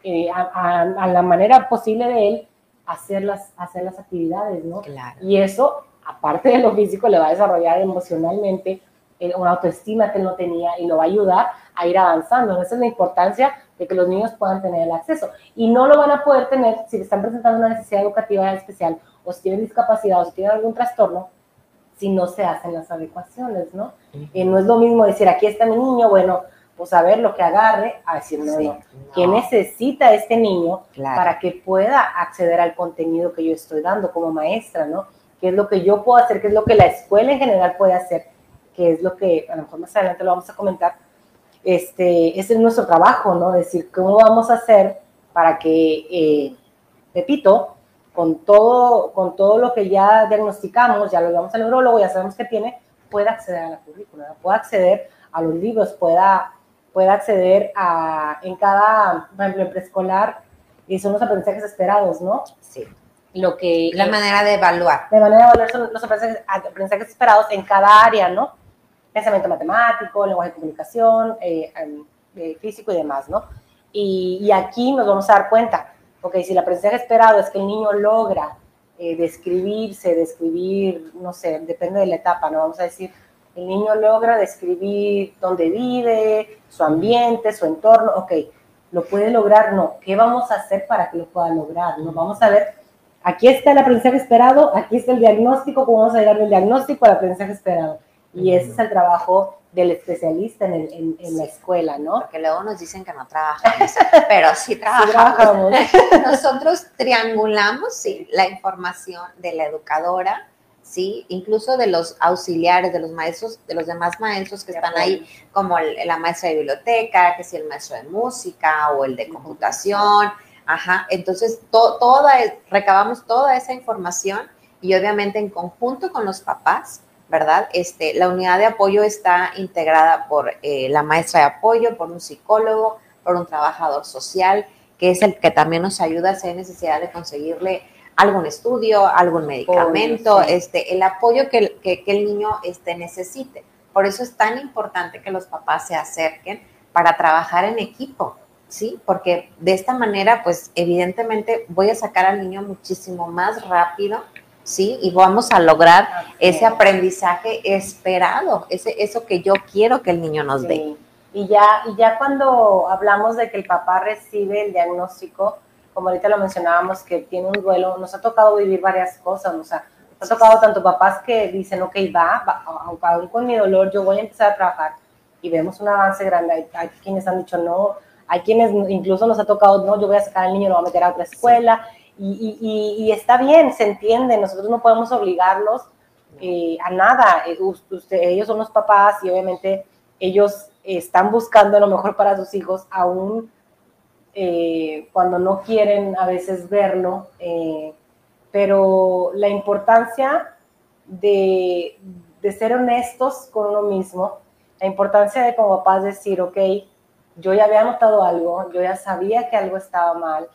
eh, a, a, la manera posible de él, hacer las, hacer las actividades, ¿no? Claro. Y eso aparte de lo físico, le va a desarrollar emocionalmente eh, una autoestima que no tenía y lo va a ayudar a ir avanzando. Esa es la importancia de que los niños puedan tener el acceso. Y no lo van a poder tener si están presentando una necesidad educativa especial o si tienen discapacidad o si tienen algún trastorno, si no se hacen las adecuaciones, ¿no? Eh, no es lo mismo decir, aquí está mi niño, bueno, pues a ver lo que agarre, a decir, no, no, ¿qué necesita este niño para que pueda acceder al contenido que yo estoy dando como maestra, ¿no? qué es lo que yo puedo hacer, qué es lo que la escuela en general puede hacer, qué es lo que a lo mejor más adelante lo vamos a comentar. Este, ese es nuestro trabajo, ¿no? Decir, ¿cómo vamos a hacer para que eh, Pepito, con todo, con todo lo que ya diagnosticamos, ya lo llevamos al neurólogo, ya sabemos que tiene, pueda acceder a la currícula, pueda acceder a los libros, pueda, pueda acceder a, en cada, por ejemplo, en preescolar, y son los aprendizajes esperados, ¿no? Sí lo que la manera de evaluar. De manera de evaluar son los aprendizajes, esperados en cada área, ¿no? Pensamiento matemático, lenguaje de comunicación, eh, eh, físico y demás, ¿no? Y, aquí nos vamos a dar cuenta, ok, si el aprendizaje esperado es que el niño logra eh, describirse, describir, no sé, depende de la etapa, ¿no? Vamos a decir, el niño logra describir dónde vive, su ambiente, su entorno, ok, ¿Lo puede lograr? No. ¿Qué vamos a hacer para que lo pueda lograr? Nos vamos a ver, aquí está el aprendizaje esperado, aquí está el diagnóstico, cómo vamos a llegar del diagnóstico al aprendizaje esperado. Y ese es el trabajo del especialista en, la escuela, ¿no? Porque luego nos dicen que no trabajamos, pero sí trabajamos. Nosotros triangulamos, sí, la información de la educadora, sí, incluso de los auxiliares, de los maestros, de los demás maestros que están ahí, como la maestra de biblioteca, que es el maestro de música o el de computación, ajá. Entonces, toda, recabamos toda esa información y obviamente en conjunto con los papás, ¿verdad? Este, la unidad de apoyo está integrada por eh, la maestra de apoyo, por un psicólogo, por un trabajador social, que es el que también nos ayuda si hay necesidad de conseguirle algún estudio, algún medicamento, este, el apoyo que, que, el niño este, necesite. Por eso es tan importante que los papás se acerquen para trabajar en equipo, ¿sí? Porque de esta manera, pues evidentemente voy a sacar al niño muchísimo más rápido ¿sí? Y vamos a lograr ese aprendizaje esperado, ese, eso que yo quiero que el niño nos dé. Y ya, y ya cuando hablamos de que el papá recibe el diagnóstico, como ahorita lo mencionábamos, que tiene un duelo, nos ha tocado vivir varias cosas, o sea, nos ha tocado tanto papás que dicen, ok, va, va aún con mi dolor, yo voy a empezar a trabajar, y vemos un avance grande, hay, hay, quienes han dicho no, hay quienes incluso nos ha tocado, no, yo voy a sacar al niño, lo voy a meter a otra escuela, y, está bien, se entiende, nosotros no podemos obligarlos eh, a nada. Eh, ellos son los papás y obviamente ellos están buscando lo mejor para sus hijos, aún eh, cuando no quieren a veces verlo. pero la importancia de, de, ser honestos con uno mismo, la importancia de como papás decir, ok, yo ya había notado algo, yo ya sabía que algo estaba mal,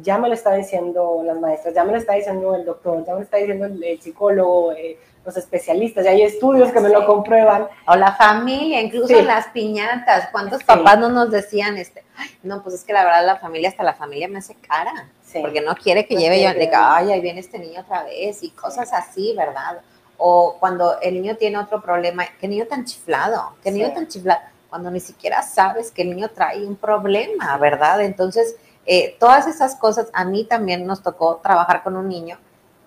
ya me lo está diciendo las maestras, ya me lo está diciendo el doctor, ya me lo está diciendo el, psicólogo, eh, los especialistas, ya hay estudios que me lo comprueban. O la familia, incluso las piñatas. ¿Cuántos papás no nos decían, este, no, pues es que la verdad la familia, hasta la familia me hace cara, porque no quiere que lleve yo, diga, ay, ahí viene este niño otra vez, y cosas así, ¿verdad? O cuando el niño tiene otro problema, qué niño tan chiflado, qué niño tan chiflado, cuando ni siquiera sabes que el niño trae un problema, ¿verdad? Entonces, eh, todas esas cosas, a mí también nos tocó trabajar con un niño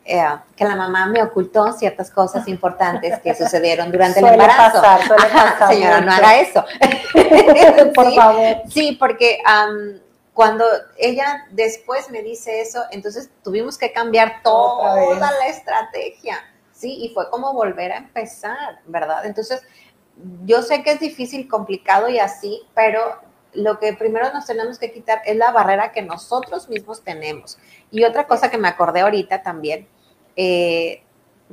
eh, que la mamá me ocultó ciertas cosas importantes que sucedieron durante el embarazo. Pasar, señora, no haga eso. Por favor. Sí, porque cuando ella después me dice eso, entonces tuvimos que cambiar toda la estrategia. Sí, y fue como volver a empezar, ¿verdad? Entonces, yo sé que es difícil, complicado y así, pero lo que primero nos tenemos que quitar es la barrera que nosotros mismos tenemos. Y otra cosa que me acordé ahorita también, eh,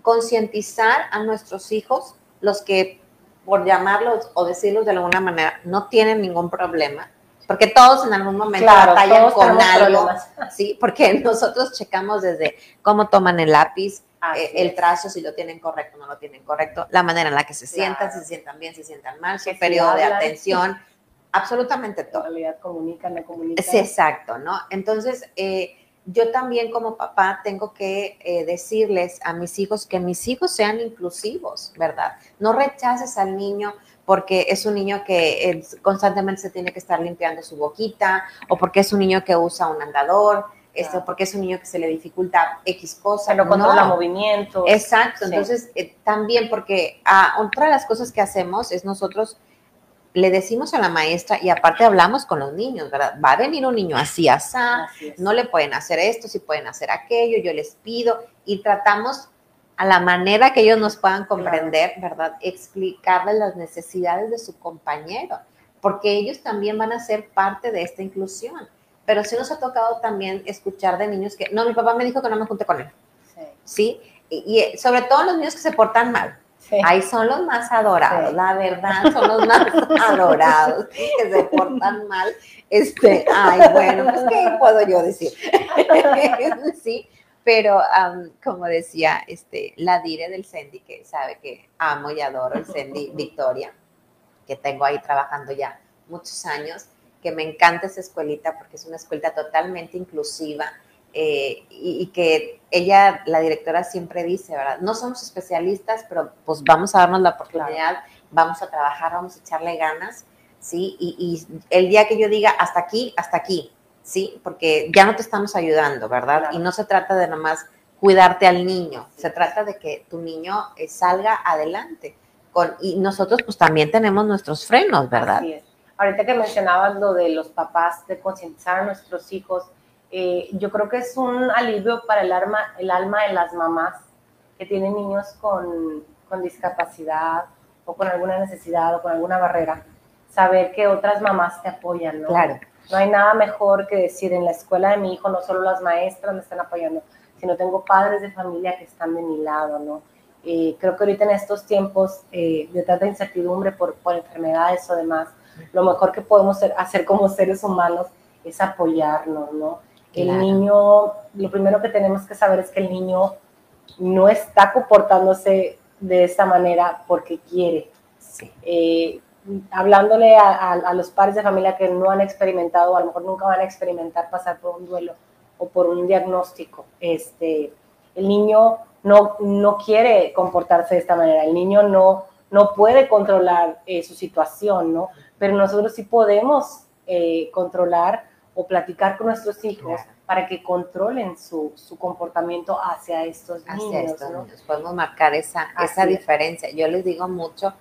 concientizar a nuestros hijos, los que por llamarlos o decirlos de alguna manera no tienen ningún problema, porque todos en algún momento batallan con algo, sí, porque nosotros checamos desde cómo toman el lápiz, eh, el trazo, si lo tienen correcto o no lo tienen correcto, la manera en la que se sientan, si se sientan bien, si se sientan mal, su periodo de atención. absolutamente todo. En realidad comunican, no comunican. Es exacto, ¿no? Entonces, eh, yo también como papá tengo que eh, decirles a mis hijos que mis hijos sean inclusivos, ¿verdad? No rechaces al niño porque es un niño que constantemente se tiene que estar limpiando su boquita o porque es un niño que usa un andador. Esto, porque es un niño que se le dificulta X cosa. no controla movimientos. Exacto, entonces eh, también porque ah, otra de las cosas que hacemos es nosotros le decimos a la maestra y aparte hablamos con los niños, ¿verdad? Va a venir un niño así, así, no le pueden hacer esto, si pueden hacer aquello, yo les pido y tratamos a la manera que ellos nos puedan comprender, ¿verdad? Explicarles las necesidades de su compañero, porque ellos también van a ser parte de esta inclusión. Pero sí nos ha tocado también escuchar de niños que, no, mi papá me dijo que no me junte con él. Sí. ¿Sí? Y, y sobre todo los niños que se portan mal Ahí son los más adorados, la verdad, son los más adorados, que se portan mal. Este, ay, bueno, pues, ¿qué puedo yo decir? sí, pero como decía este, la dire del Sendy, que sabe que amo y adoro el Sendy Victoria, que tengo ahí trabajando ya muchos años, que me encanta esa escuelita porque es una escuelita totalmente inclusiva, eh, y, que ella, la directora, siempre dice, ¿verdad? No somos especialistas, pero pues vamos a darnos la oportunidad, vamos a trabajar, vamos a echarle ganas, ¿sí? Y, y, el día que yo diga hasta aquí, hasta aquí, ¿sí? Porque ya no te estamos ayudando, ¿verdad? Y no se trata de nomás cuidarte al niño, se trata de que tu niño eh, salga adelante. Con, y nosotros pues también tenemos nuestros frenos, ¿verdad? Así es. Ahorita que mencionabas lo de los papás, de concientizar a nuestros hijos, eh, yo creo que es un alivio para el alma, el alma de las mamás que tienen niños con, con discapacidad o con alguna necesidad o con alguna barrera, saber que otras mamás te apoyan, ¿no? Claro. No hay nada mejor que decir en la escuela de mi hijo no solo las maestras me están apoyando, sino tengo padres de familia que están de mi lado, ¿no? Eh, creo que ahorita en estos tiempos eh, de tanta incertidumbre por, por, enfermedades o demás, lo mejor que podemos hacer como seres humanos es apoyarnos, ¿no? El niño, lo primero que tenemos que saber es que el niño no está comportándose de esta manera porque quiere. Sí. Eh, hablándole a, a, a, los padres de familia que no han experimentado, a lo mejor nunca van a experimentar pasar por un duelo o por un diagnóstico, este, el niño no, no quiere comportarse de esta manera, el niño no, no puede controlar eh, su situación, ¿no? Pero nosotros sí podemos eh, controlar o platicar con nuestros hijos claro. para que controlen su, su, comportamiento hacia estos hacia niños. Estos ¿no? niños. Podemos marcar esa, esa diferencia. Yo les digo mucho,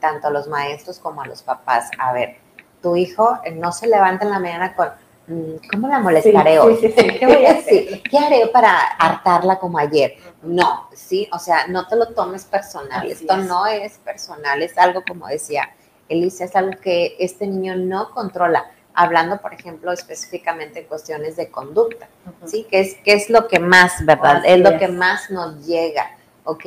tanto a los maestros como a los papás, a ver, tu hijo no se levanta en la mañana con, mm, ¿cómo la molestaré sí, hoy? Sí, sí, ¿Qué, voy a ¿Qué haré para hartarla como ayer? No, sí, o sea, no te lo tomes personal, Así esto es. no es personal, es algo como decía Elisa, es algo que este niño no controla, hablando, por ejemplo, específicamente en cuestiones de conducta, uh -huh. ¿sí? Que es, que es lo que más, ¿verdad? Así es lo es. que más nos llega, ¿ok?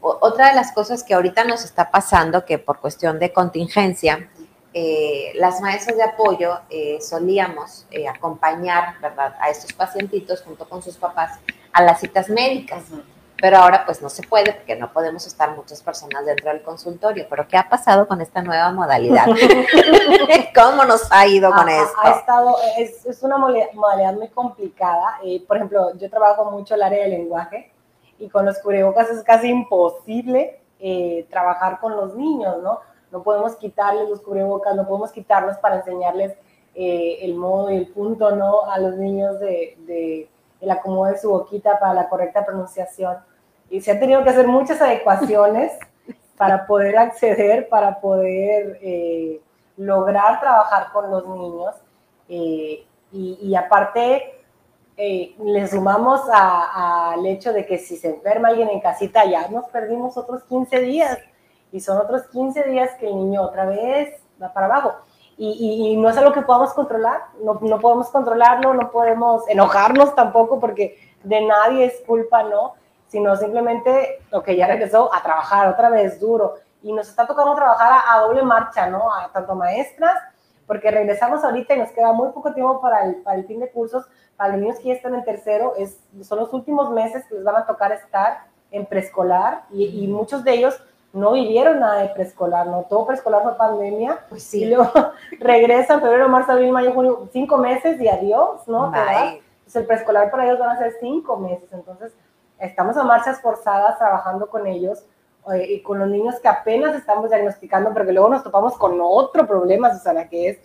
otra de las cosas que ahorita nos está pasando, que por cuestión de contingencia, eh, las maestras de apoyo eh, solíamos eh, acompañar, ¿verdad?, a estos pacientitos junto con sus papás a las citas médicas. Uh -huh. Pero ahora pues no se puede porque no podemos estar muchas personas dentro del consultorio. Pero ¿qué ha pasado con esta nueva modalidad? ¿Cómo nos ha ido con esto? Ha estado, es, es, una modalidad muy complicada. Eh, por ejemplo, yo trabajo mucho el área de lenguaje y con los cubrebocas es casi imposible eh, trabajar con los niños, ¿no? No podemos quitarles los cubrebocas, no podemos quitarlos para enseñarles eh, el modo y el punto, ¿no? A los niños de, de, el acomodo de su boquita para la correcta pronunciación. Y se han tenido que hacer muchas adecuaciones para poder acceder, para poder eh, lograr trabajar con los niños. Eh, y, y, aparte, eh, le sumamos al hecho de que si se enferma alguien en casita, ya nos perdimos otros 15 días. Y son otros 15 días que el niño otra vez va para abajo. Y, y, y, no es algo que podamos controlar, no, no, podemos controlarlo, no podemos enojarnos tampoco porque de nadie es culpa, ¿no? Sino simplemente, que ya regresó a trabajar otra vez duro. Y nos está tocando trabajar a, a, doble marcha, ¿no? A tanto maestras, porque regresamos ahorita y nos queda muy poco tiempo para el, para el fin de cursos, para los niños que ya están en tercero, es, son los últimos meses que les van a tocar estar en preescolar y, y muchos de ellos no vivieron nada de preescolar, ¿no? Todo preescolar fue pandemia. Pues sí. Y luego regresan febrero, marzo, abril, mayo, junio, cinco meses y adiós, ¿no? Entonces el preescolar para ellos van a ser cinco meses. Entonces, estamos a marchas forzadas trabajando con ellos eh, y con los niños que apenas estamos diagnosticando, porque luego nos topamos con otro problema, Susana, que es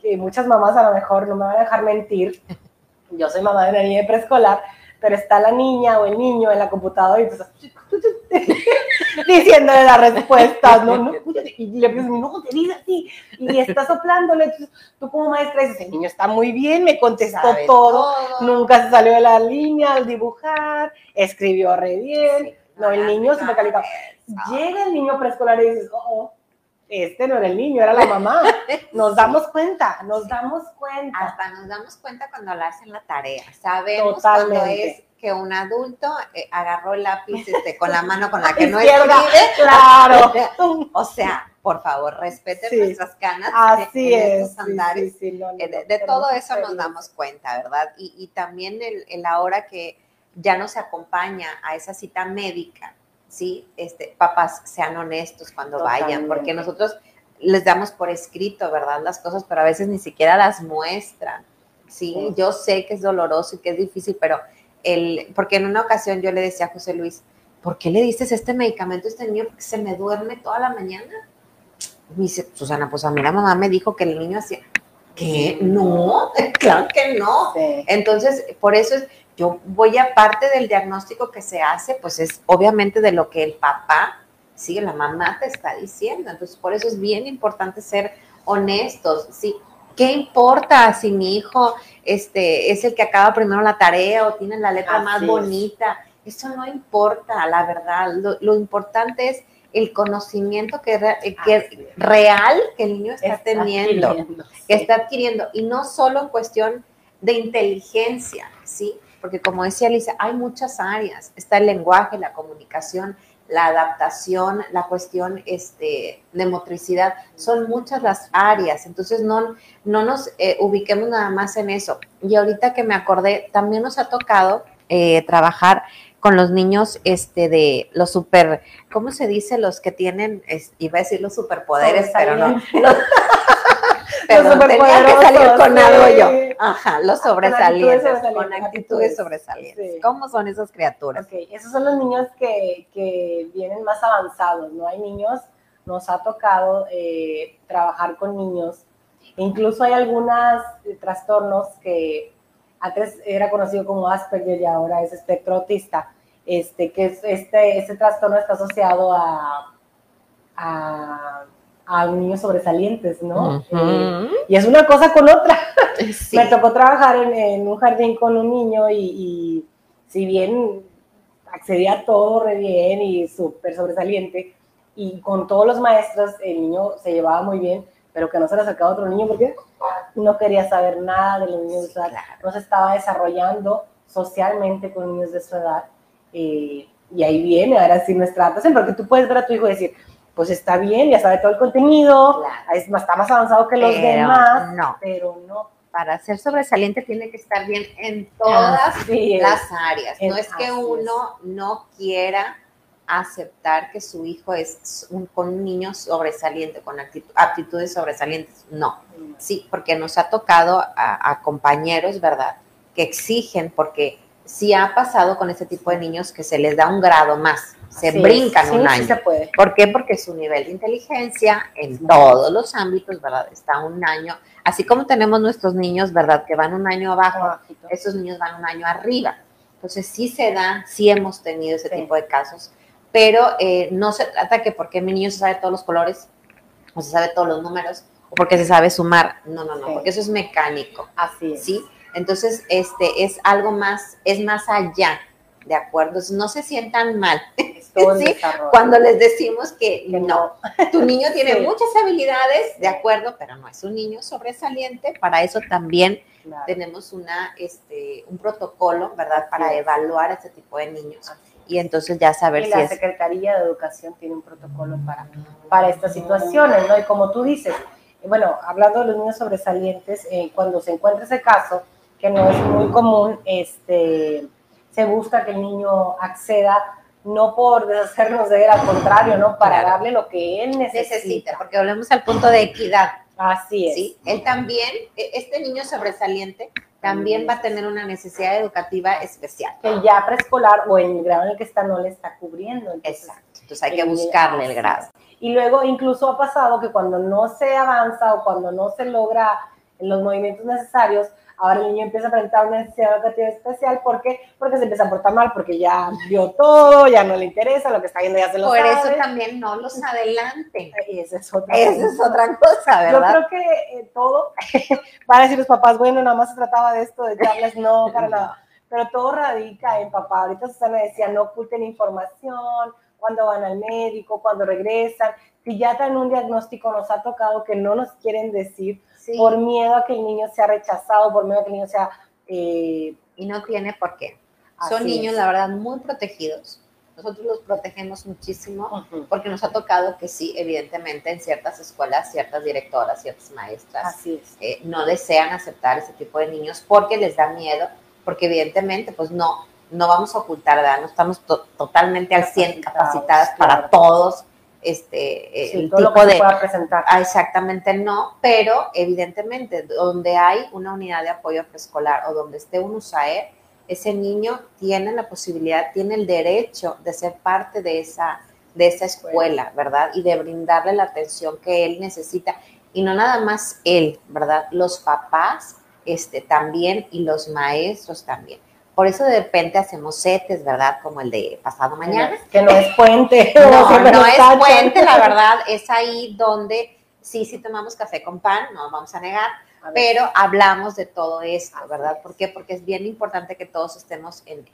que muchas mamás a lo mejor no me van a dejar mentir. Yo soy mamá de una niña de preescolar, pero está la niña o el niño en la computadora y entonces diciéndole las respuestas, ¿no? no y le pides, no, te diga así, y está soplándole, tú como maestra dices, el niño está muy bien, me contestó todo, todo, nunca se salió de la línea al dibujar, escribió re bien, sí, no, el niño se me calificado. Llega el niño preescolar y dices, oh, este no era el niño, era la mamá. Nos damos cuenta, nos damos cuenta. Hasta nos damos cuenta cuando le hacen la tarea. Sabemos Totalmente. cuando es que un adulto eh, agarró el lápiz este, con la mano con la que no escribe. Claro. o sea, por favor, respeten sí. nuestras canas. Así en es. Estos andares. Sí, sí, no, no, de, de todo eso nos damos cuenta, ¿verdad? Y, y también el, el ahora que ya no se acompaña a esa cita médica, ¿sí? Este, papás, sean honestos cuando Totalmente. vayan, porque nosotros les damos por escrito, ¿verdad? Las cosas, pero a veces ni siquiera las muestran, ¿sí? sí. Yo sé que es doloroso y que es difícil, pero el, porque en una ocasión yo le decía a José Luis, ¿por qué le dices este medicamento a este niño? Porque se me duerme toda la mañana. Me dice, Susana, pues a mí la mamá me dijo que el niño hacía, que no, claro que no. Entonces, por eso es, yo voy a parte del diagnóstico que se hace, pues es obviamente de lo que el papá, sí, la mamá te está diciendo. Entonces, por eso es bien importante ser honestos, sí. ¿Qué importa si mi hijo este, es el que acaba primero la tarea o tiene la letra más bonita? Eso no importa, la verdad. Lo, importante es el conocimiento que, que real que el niño está, teniendo, que está adquiriendo, y no solo en cuestión de inteligencia, ¿sí? Porque como decía Lisa, hay muchas áreas. Está el lenguaje, la comunicación, la adaptación, la cuestión este, de motricidad, son muchas las áreas, entonces no, no nos eh, ubiquemos nada más en eso. Y ahorita que me acordé, también nos ha tocado eh, trabajar con los niños este, de los super, ¿cómo se dice? Los que tienen, iba a decir los superpoderes, pero no. Pero tenía que salir con algo yo. Ajá, los sobresalientes, con actitudes sobresalientes. ¿Cómo son esas criaturas? Ok, esos son los niños que, que vienen más avanzados, ¿no? Hay niños, nos ha tocado eh, trabajar con niños. Incluso hay algunos eh, trastornos que antes era conocido como Asperger y ahora es espectro autista, este, que es, este, este trastorno está asociado a, a a niños sobresalientes, ¿no? Eh, y es una cosa con otra. Me tocó trabajar en, un jardín con un niño y, si bien accedía a todo re bien y súper sobresaliente, y con todos los maestros el niño se llevaba muy bien, pero que no se le acercaba a otro niño porque no quería saber nada de los niños de su edad, no se estaba desarrollando socialmente con niños de su edad. Eh, y ahí viene ahora sí nuestra adaptación, porque tú puedes ver a tu hijo y decir, pues está bien, ya sabe todo el contenido, es más, está más avanzado que los demás, no. pero no. Para ser sobresaliente tiene que estar bien en todas las áreas. No es que uno no quiera aceptar que su hijo es un, con un niño sobresaliente, con aptitudes sobresalientes. No, sí, porque nos ha tocado a, a compañeros, ¿verdad? Que exigen, porque sí ha pasado con ese tipo de niños que se les da un grado más se brincan un año. se puede. ¿Por qué? Porque su nivel de inteligencia en todos los ámbitos, ¿verdad? Está un año, así como tenemos nuestros niños, ¿verdad? Que van un año abajo, esos niños van un año arriba. Entonces sí se da, sí hemos tenido ese tipo de casos, pero eh, no se trata que porque mi niño se sabe todos los colores, o se sabe todos los números, o porque se sabe sumar. No, no, no, porque eso es mecánico. Así es. ¿Sí? Entonces, este es algo más, es más allá ¿de acuerdo? No se sientan mal ¿sí? cuando les decimos que, no. Tu niño tiene muchas habilidades, ¿de acuerdo? Pero no es un niño sobresaliente. Para eso también tenemos una, este, un protocolo, ¿verdad? Para evaluar a ese tipo de niños. Y entonces ya saber y la Secretaría de Educación tiene un protocolo para, para estas situaciones, ¿no? Y como tú dices, bueno, hablando de los niños sobresalientes, eh, cuando se encuentra ese caso, que no es muy común, este se busca que el niño acceda no por deshacernos de él, al contrario, ¿no? Para darle lo que él necesita. porque volvemos al punto de equidad. Así es. ¿sí? Él también, e, este niño sobresaliente, también va a tener una necesidad educativa especial. Que ya preescolar o en el grado en el que está no le está cubriendo. Exacto. Entonces hay que buscarle el grado. Y luego incluso ha pasado que cuando no se avanza o cuando no se logra los movimientos necesarios, Ahora el niño empieza a presentar una necesidad educativa especial. ¿Por qué? Porque se empieza a portar mal, porque ya vio todo, ya no le interesa, lo que está viendo ya se lo Por sabe. eso también no los adelanten. Y esa es otra, esa es otra cosa, ¿verdad? Yo creo que eh, todo, van a decir los papás, bueno, nada más se trataba de esto, de charlas, no, para nada. Pero todo radica en papá. Ahorita Susana decía, no oculten información, cuando van al médico, cuando regresan. Si ya traen un diagnóstico, nos ha tocado que no nos quieren decir, por miedo a que el niño sea rechazado, por miedo a que el niño sea... Eh, y no tiene por qué. Son niños, la verdad, muy protegidos. Nosotros los protegemos muchísimo porque nos ha tocado que sí, evidentemente, en ciertas escuelas, ciertas directoras, ciertas maestras eh, no desean aceptar ese tipo de niños porque les da miedo, porque evidentemente, pues no, no vamos a ocultar, ¿verdad? No estamos totalmente al 100 capacitadas para todos este el tipo de presentar. Ah, exactamente no, pero evidentemente donde hay una unidad de apoyo preescolar o donde esté un USAER, ese niño tiene la posibilidad, tiene el derecho de ser parte de esa de esa escuela, ¿verdad? Y de brindarle la atención que él necesita. Y no nada más él, ¿verdad? Los papás este, también y los maestros también. Por eso de repente hacemos setes, ¿verdad? Como el de pasado mañana. Que no es puente. no, no es puente, la verdad. Es ahí donde sí, sí tomamos café con pan, no vamos a negar, pero hablamos de todo esto, ¿verdad? ¿Por qué? Porque es bien importante que todos estemos en,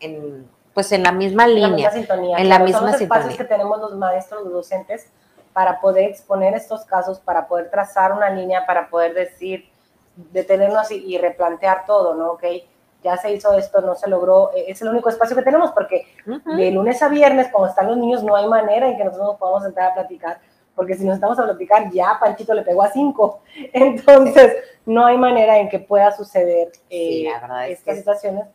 en, pues en la misma línea. En la misma sintonía. En la misma son los espacios que tenemos los maestros, los docentes, para poder exponer estos casos, para poder trazar una línea, para poder decir, detenernos y, y replantear todo, ¿no? Ok ya se hizo esto, no se logró, e, es el único espacio que tenemos porque de lunes a viernes, cuando están los niños, no hay manera en que nosotros nos podamos sentar a platicar, porque si nos estamos a platicar, ya Panchito le pegó a cinco, entonces no hay manera en que pueda suceder eh, estas situaciones.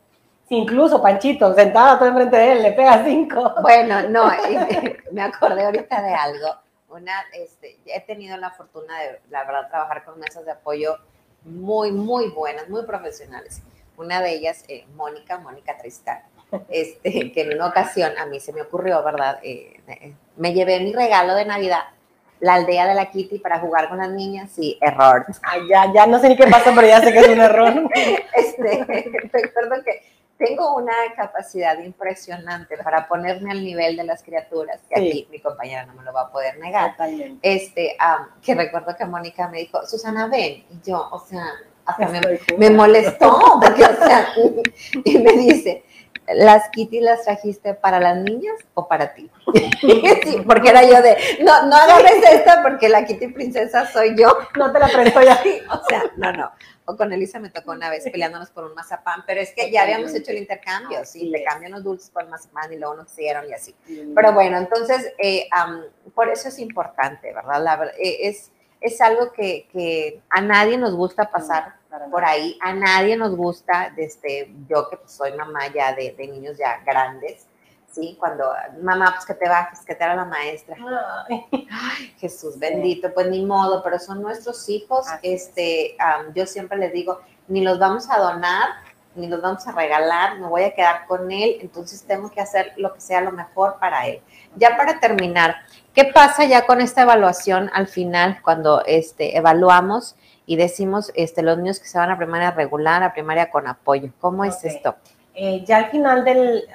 Si incluso Panchito, sentado todo enfrente de él, le pega cinco. Bueno, no, me acordé ahorita de algo. Una, este, he tenido la fortuna de, la verdad, trabajar con mesas de apoyo muy, muy buenas, muy profesionales una de ellas, eh, Mónica, Mónica Tristán, este, que en una ocasión a mí se me ocurrió, ¿verdad? Eh, eh, me llevé mi regalo de Navidad, la aldea de la Kitty, para jugar con las niñas, sí, error. Ay, ya, ya no sé ni qué pasa, pero ya sé que es un error. este, recuerdo que tengo una capacidad impresionante para ponerme al nivel de las criaturas, que aquí mi compañera no me lo va a poder negar. Este, que recuerdo que Mónica me dijo, Susana, ven, y yo, o sea, hasta me, molestó, porque, o sea, y me dice, ¿las Kitty las trajiste para las niñas o para ti? sí, porque era yo de, no, no agarres esta porque la Kitty princesa soy yo. No te la presto ya. o sea, no, no. O con Elisa me tocó una vez peleándonos por un mazapán, pero es que ya habíamos hecho el intercambio, sí, le cambian los dulces por el mazapán y luego nos hicieron y así. Pero bueno, entonces, eh, por eso es importante, ¿verdad? La, eh, es es algo que, a nadie nos gusta pasar por ahí, a nadie nos gusta, desde yo que pues, soy mamá ya de, niños ya grandes, ¿sí? Cuando, mamá, pues que te bajes, que te haga la maestra. Ay, Jesús bendito, pues ni modo, pero son nuestros hijos, este, yo siempre les digo, ni los vamos a donar, ni los vamos a regalar, me voy a quedar con él, entonces tengo que hacer lo que sea lo mejor para él. Ya para terminar, ¿qué pasa ya con esta evaluación al final cuando este, evaluamos y decimos este, los niños que se van a primaria regular, a primaria con apoyo? ¿Cómo es esto? Eh, ya al final del,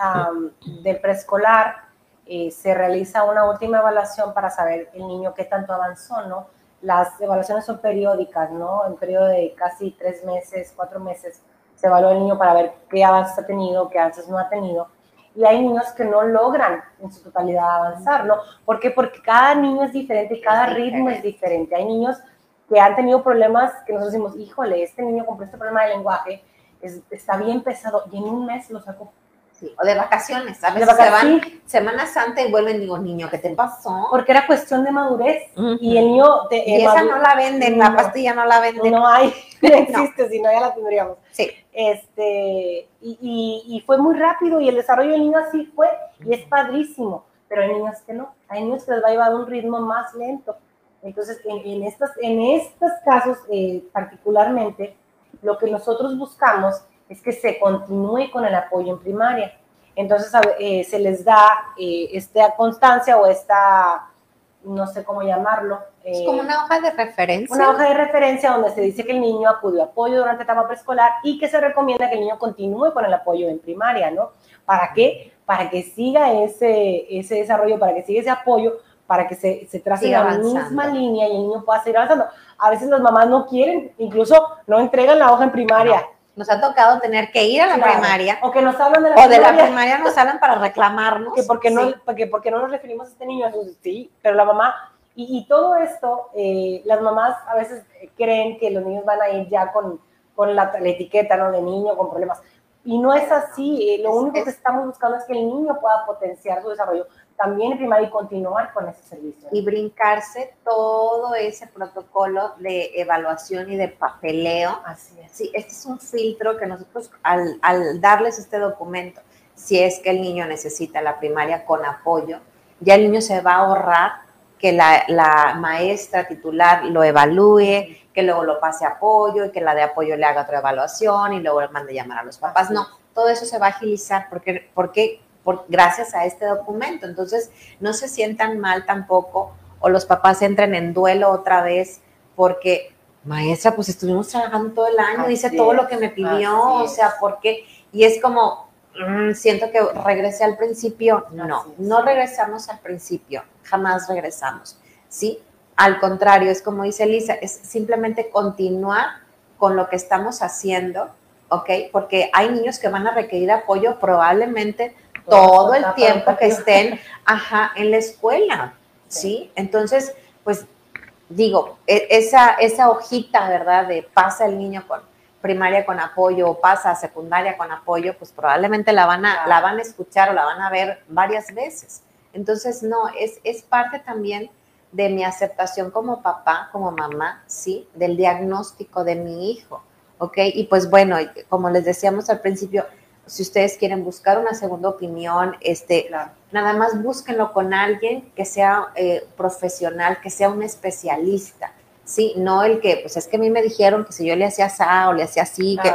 del preescolar eh, se realiza una última evaluación para saber el niño qué tanto avanzó, ¿no? Las evaluaciones son periódicas, ¿no? En periodo de casi tres meses, cuatro meses, se evalúa el niño para ver qué avances ha tenido, qué avances no ha tenido. Y hay niños que no logran en su totalidad avanzar, ¿no? ¿Por qué? Porque cada niño es diferente y cada ritmo es diferente. Hay niños que han tenido problemas que nosotros decimos, híjole, este niño con este problema de lenguaje está bien pesado y en un mes lo sacó o de vacaciones, a veces se van Semana Santa y vuelven, digo, niño, ¿qué te pasó? Porque era cuestión de madurez. Y el niño... De, y esa no la venden, la pastilla no la venden. No hay, no existe, si no ya la tendríamos. Sí. Este, y, y, fue muy rápido y el desarrollo del niño así fue y es padrísimo, pero hay niños que no, hay niños que les va a llevar un ritmo más lento. Entonces, en, en, estos, en estos casos eh, particularmente, lo que nosotros buscamos es que se continúe con el apoyo en primaria. Entonces eh, se les da eh, esta constancia o esta, no sé cómo llamarlo. es como una hoja de referencia. Una hoja de referencia donde se dice que el niño acudió apoyo durante etapa preescolar y que se recomienda que el niño continúe con el apoyo en primaria, ¿no? ¿Para qué? Para que siga ese, ese desarrollo, para que siga ese apoyo, para que se, se trace la misma línea y el niño pueda seguir avanzando. A veces las mamás no quieren, incluso no entregan la hoja en primaria nos ha tocado tener que ir a la primaria. O que nos hablan de la o primaria. de la primaria nos hablan para reclamarnos. Que porque no, porque, porque no nos referimos a este niño. sí, pero la mamá, y, todo esto, eh, las mamás a veces creen que los niños van a ir ya con, con la, etiqueta, ¿no? De niño con problemas. Y no es así. Eh, lo único que estamos buscando es que el niño pueda potenciar su desarrollo también primaria y continuar con ese servicio. Y brincarse todo ese protocolo de evaluación y de papeleo. Así es. Sí, este es un filtro que nosotros al, al darles este documento, si es que el niño necesita la primaria con apoyo, ya el niño se va a ahorrar que la, la, maestra titular lo evalúe, que luego lo pase a apoyo y que la de apoyo le haga otra evaluación y luego le mande llamar a los papás. No, todo eso se va a agilizar porque, porque por, gracias a este documento. Entonces, no se sientan mal tampoco o los papás entren en duelo otra vez porque, maestra, pues estuvimos trabajando todo el año, hice todo lo que me pidió, o sea, ¿por qué? Y es como, mm, siento que regresé al principio. No, no regresamos al principio, jamás regresamos, ¿sí? Al contrario, es como dice Elisa, es simplemente continuar con lo que estamos haciendo, ¿ok? Porque hay niños que van a requerir apoyo probablemente todo el tiempo que estén, ajá, en la escuela, ¿sí? Entonces, pues digo, e, esa, esa hojita, ¿verdad? De pasa el niño con primaria con apoyo o pasa a secundaria con apoyo, pues probablemente la van a, la van a escuchar o la van a ver varias veces. Entonces, no, es, es parte también de mi aceptación como papá, como mamá, ¿sí? Del diagnóstico de mi hijo, ¿ok? Y pues bueno, como les decíamos al principio, si ustedes quieren buscar una segunda opinión, este, nada más búsquenlo con alguien que sea eh, profesional, que sea un especialista, ¿sí? No el que, pues es que a mí me dijeron que si yo le hacía así o le hacía así, que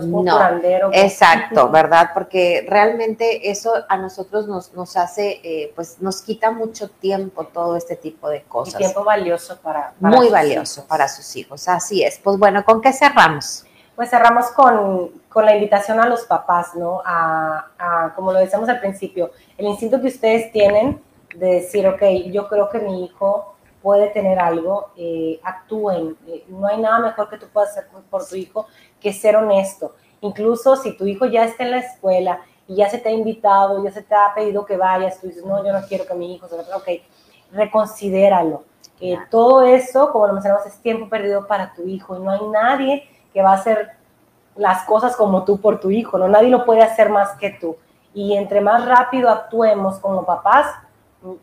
no, exacto, ¿verdad? Porque realmente eso a nosotros nos, nos hace, eh, pues nos quita mucho tiempo todo este tipo de cosas. tiempo valioso para, Muy valioso para sus hijos, así es. Pues bueno, ¿con qué cerramos? Pues cerramos con, con la invitación a los papás, ¿no? A, a, como lo decíamos al principio, el instinto que ustedes tienen de decir, ok, yo creo que mi hijo puede tener algo, eh, actúen. Eh, no hay nada mejor que tú puedas hacer por tu hijo que ser honesto. Incluso si tu hijo ya está en la escuela y ya se te ha invitado, ya se te ha pedido que vayas, tú dices, no, yo no quiero que mi hijo se vaya, ok, reconsidéralo. Eh, todo eso, como lo mencionamos, es tiempo perdido para tu hijo y no hay nadie que va a hacer las cosas como tú por tu hijo, ¿no? Nadie lo puede hacer más que tú. Y entre más rápido actuemos como papás,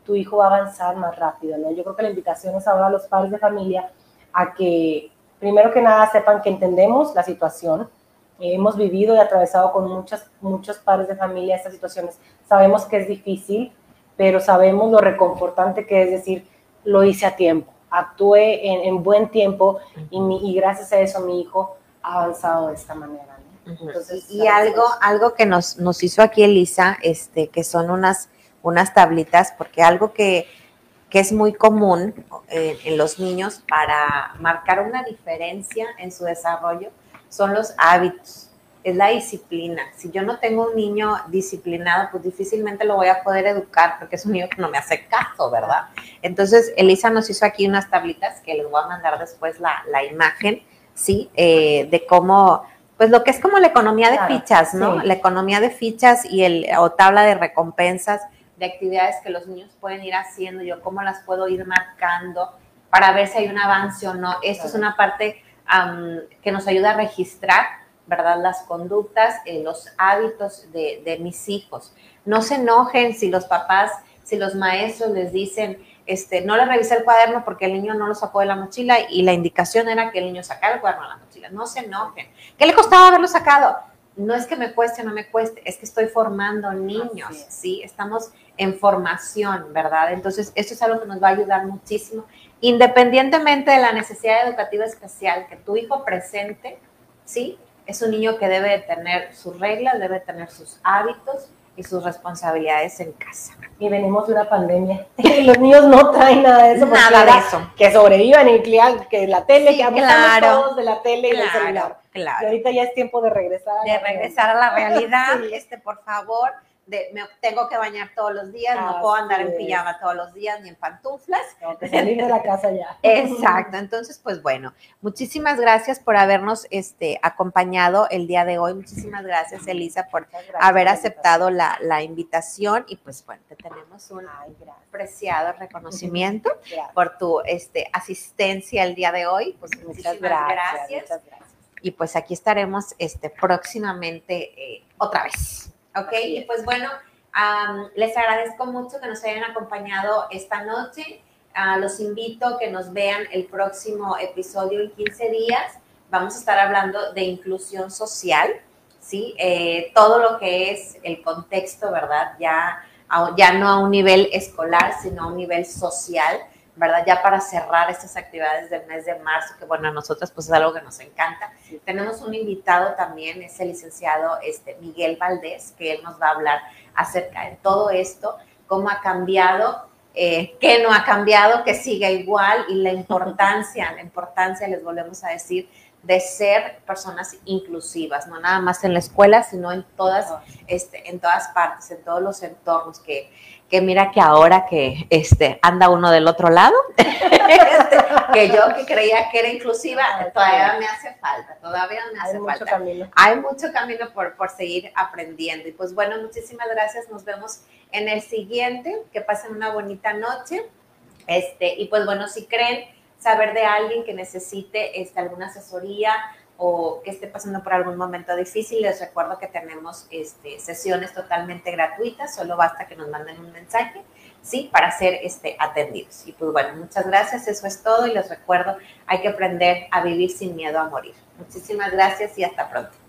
tu hijo va a avanzar más rápido, ¿no? Yo creo que la invitación es ahora a los padres de familia a que, primero que nada, sepan que entendemos la situación, hemos vivido y atravesado con muchos, muchos padres de familia estas situaciones, sabemos que es difícil, pero sabemos lo reconfortante que es decir, lo hice a tiempo, actué en, buen tiempo y gracias a eso mi hijo avanzado de esta manera. y, algo, algo que nos, nos hizo aquí Elisa, este, que son unas, unas tablitas, porque algo que, que es muy común eh, en los niños para marcar una diferencia en su desarrollo son los hábitos, es la disciplina. Si yo no tengo un niño disciplinado, pues difícilmente lo voy a poder educar porque es un niño que no me hace caso, ¿verdad? Entonces, Elisa nos hizo aquí unas tablitas que les voy a mandar después la, la imagen ¿sí? Eh, de cómo, pues lo que es como la economía de fichas, ¿no? La economía de fichas y el, o tabla de recompensas de actividades que los niños pueden ir haciendo, yo cómo las puedo ir marcando para ver si hay un avance o no. Esto es una parte que nos ayuda a registrar, ¿verdad? Las conductas, eh, los hábitos de, de mis hijos. No se enojen si los papás, si los maestros les dicen, este, no le revisé el cuaderno porque el niño no lo sacó de la mochila y la indicación era que el niño sacara el cuaderno de la mochila. No se enojen. ¿Qué le costaba haberlo sacado? No es que me cueste o no me cueste, es que estoy formando niños, ¿sí? Estamos en formación, ¿verdad? Entonces, esto es algo que nos va a ayudar muchísimo, independientemente de la necesidad educativa especial que tu hijo presente, ¿sí? Es un niño que debe tener sus reglas, debe tener sus hábitos, y sus responsabilidades en casa. Y venimos de una pandemia. Los niños no traen nada de eso. Nada de eso. Que sobrevivan y que la tele, que claro, todos de la tele y del celular. Claro. Y ahorita ya es tiempo de regresar a de regresar a la realidad. Este, por favor, me tengo que bañar todos los días, no puedo andar en pijama todos los días ni en pantuflas. Tengo que salir de la casa ya. Exacto. Entonces, pues bueno, muchísimas gracias por habernos este, acompañado el día de hoy. Muchísimas gracias, Elisa, por haber aceptado la, la, invitación. Y pues bueno, te tenemos un preciado reconocimiento por tu este, asistencia el día de hoy. Pues muchas gracias. Muchas gracias. Y pues aquí estaremos este, próximamente eh, otra vez. Ok, y pues bueno, les agradezco mucho que nos hayan acompañado esta noche. Uh, los invito a que nos vean el próximo episodio en 15 días. Vamos a estar hablando de inclusión social, ¿sí? Eh, todo lo que es el contexto, ¿verdad? Ya, ya no a un nivel escolar, sino a un nivel social ¿verdad? Ya para cerrar estas actividades del mes de marzo, que bueno, a nosotros pues es algo que nos encanta. Tenemos un invitado también, es el licenciado este, Miguel Valdés, que él nos va a hablar acerca de todo esto, cómo ha cambiado, eh, qué no ha cambiado, que siga igual y la importancia, la importancia, les volvemos a decir, de ser personas inclusivas, no nada más en la escuela, sino en todas, este, en todas partes, en todos los entornos, que, que mira que ahora que este, anda uno del otro lado, este, que yo que creía que era inclusiva, todavía me hace falta, todavía me hace Hay mucho falta. camino. Hay mucho camino por, por seguir aprendiendo. Y pues bueno, muchísimas gracias, nos vemos en el siguiente, que pasen una bonita noche. Este, y pues bueno, si creen saber de alguien que necesite este, alguna asesoría o que esté pasando por algún momento difícil, les recuerdo que tenemos este, sesiones totalmente gratuitas, solo basta que nos manden un mensaje, ¿sí? Para ser este, atendidos. Y pues bueno, muchas gracias, eso es todo y les recuerdo, hay que aprender a vivir sin miedo a morir. Muchísimas gracias y hasta pronto.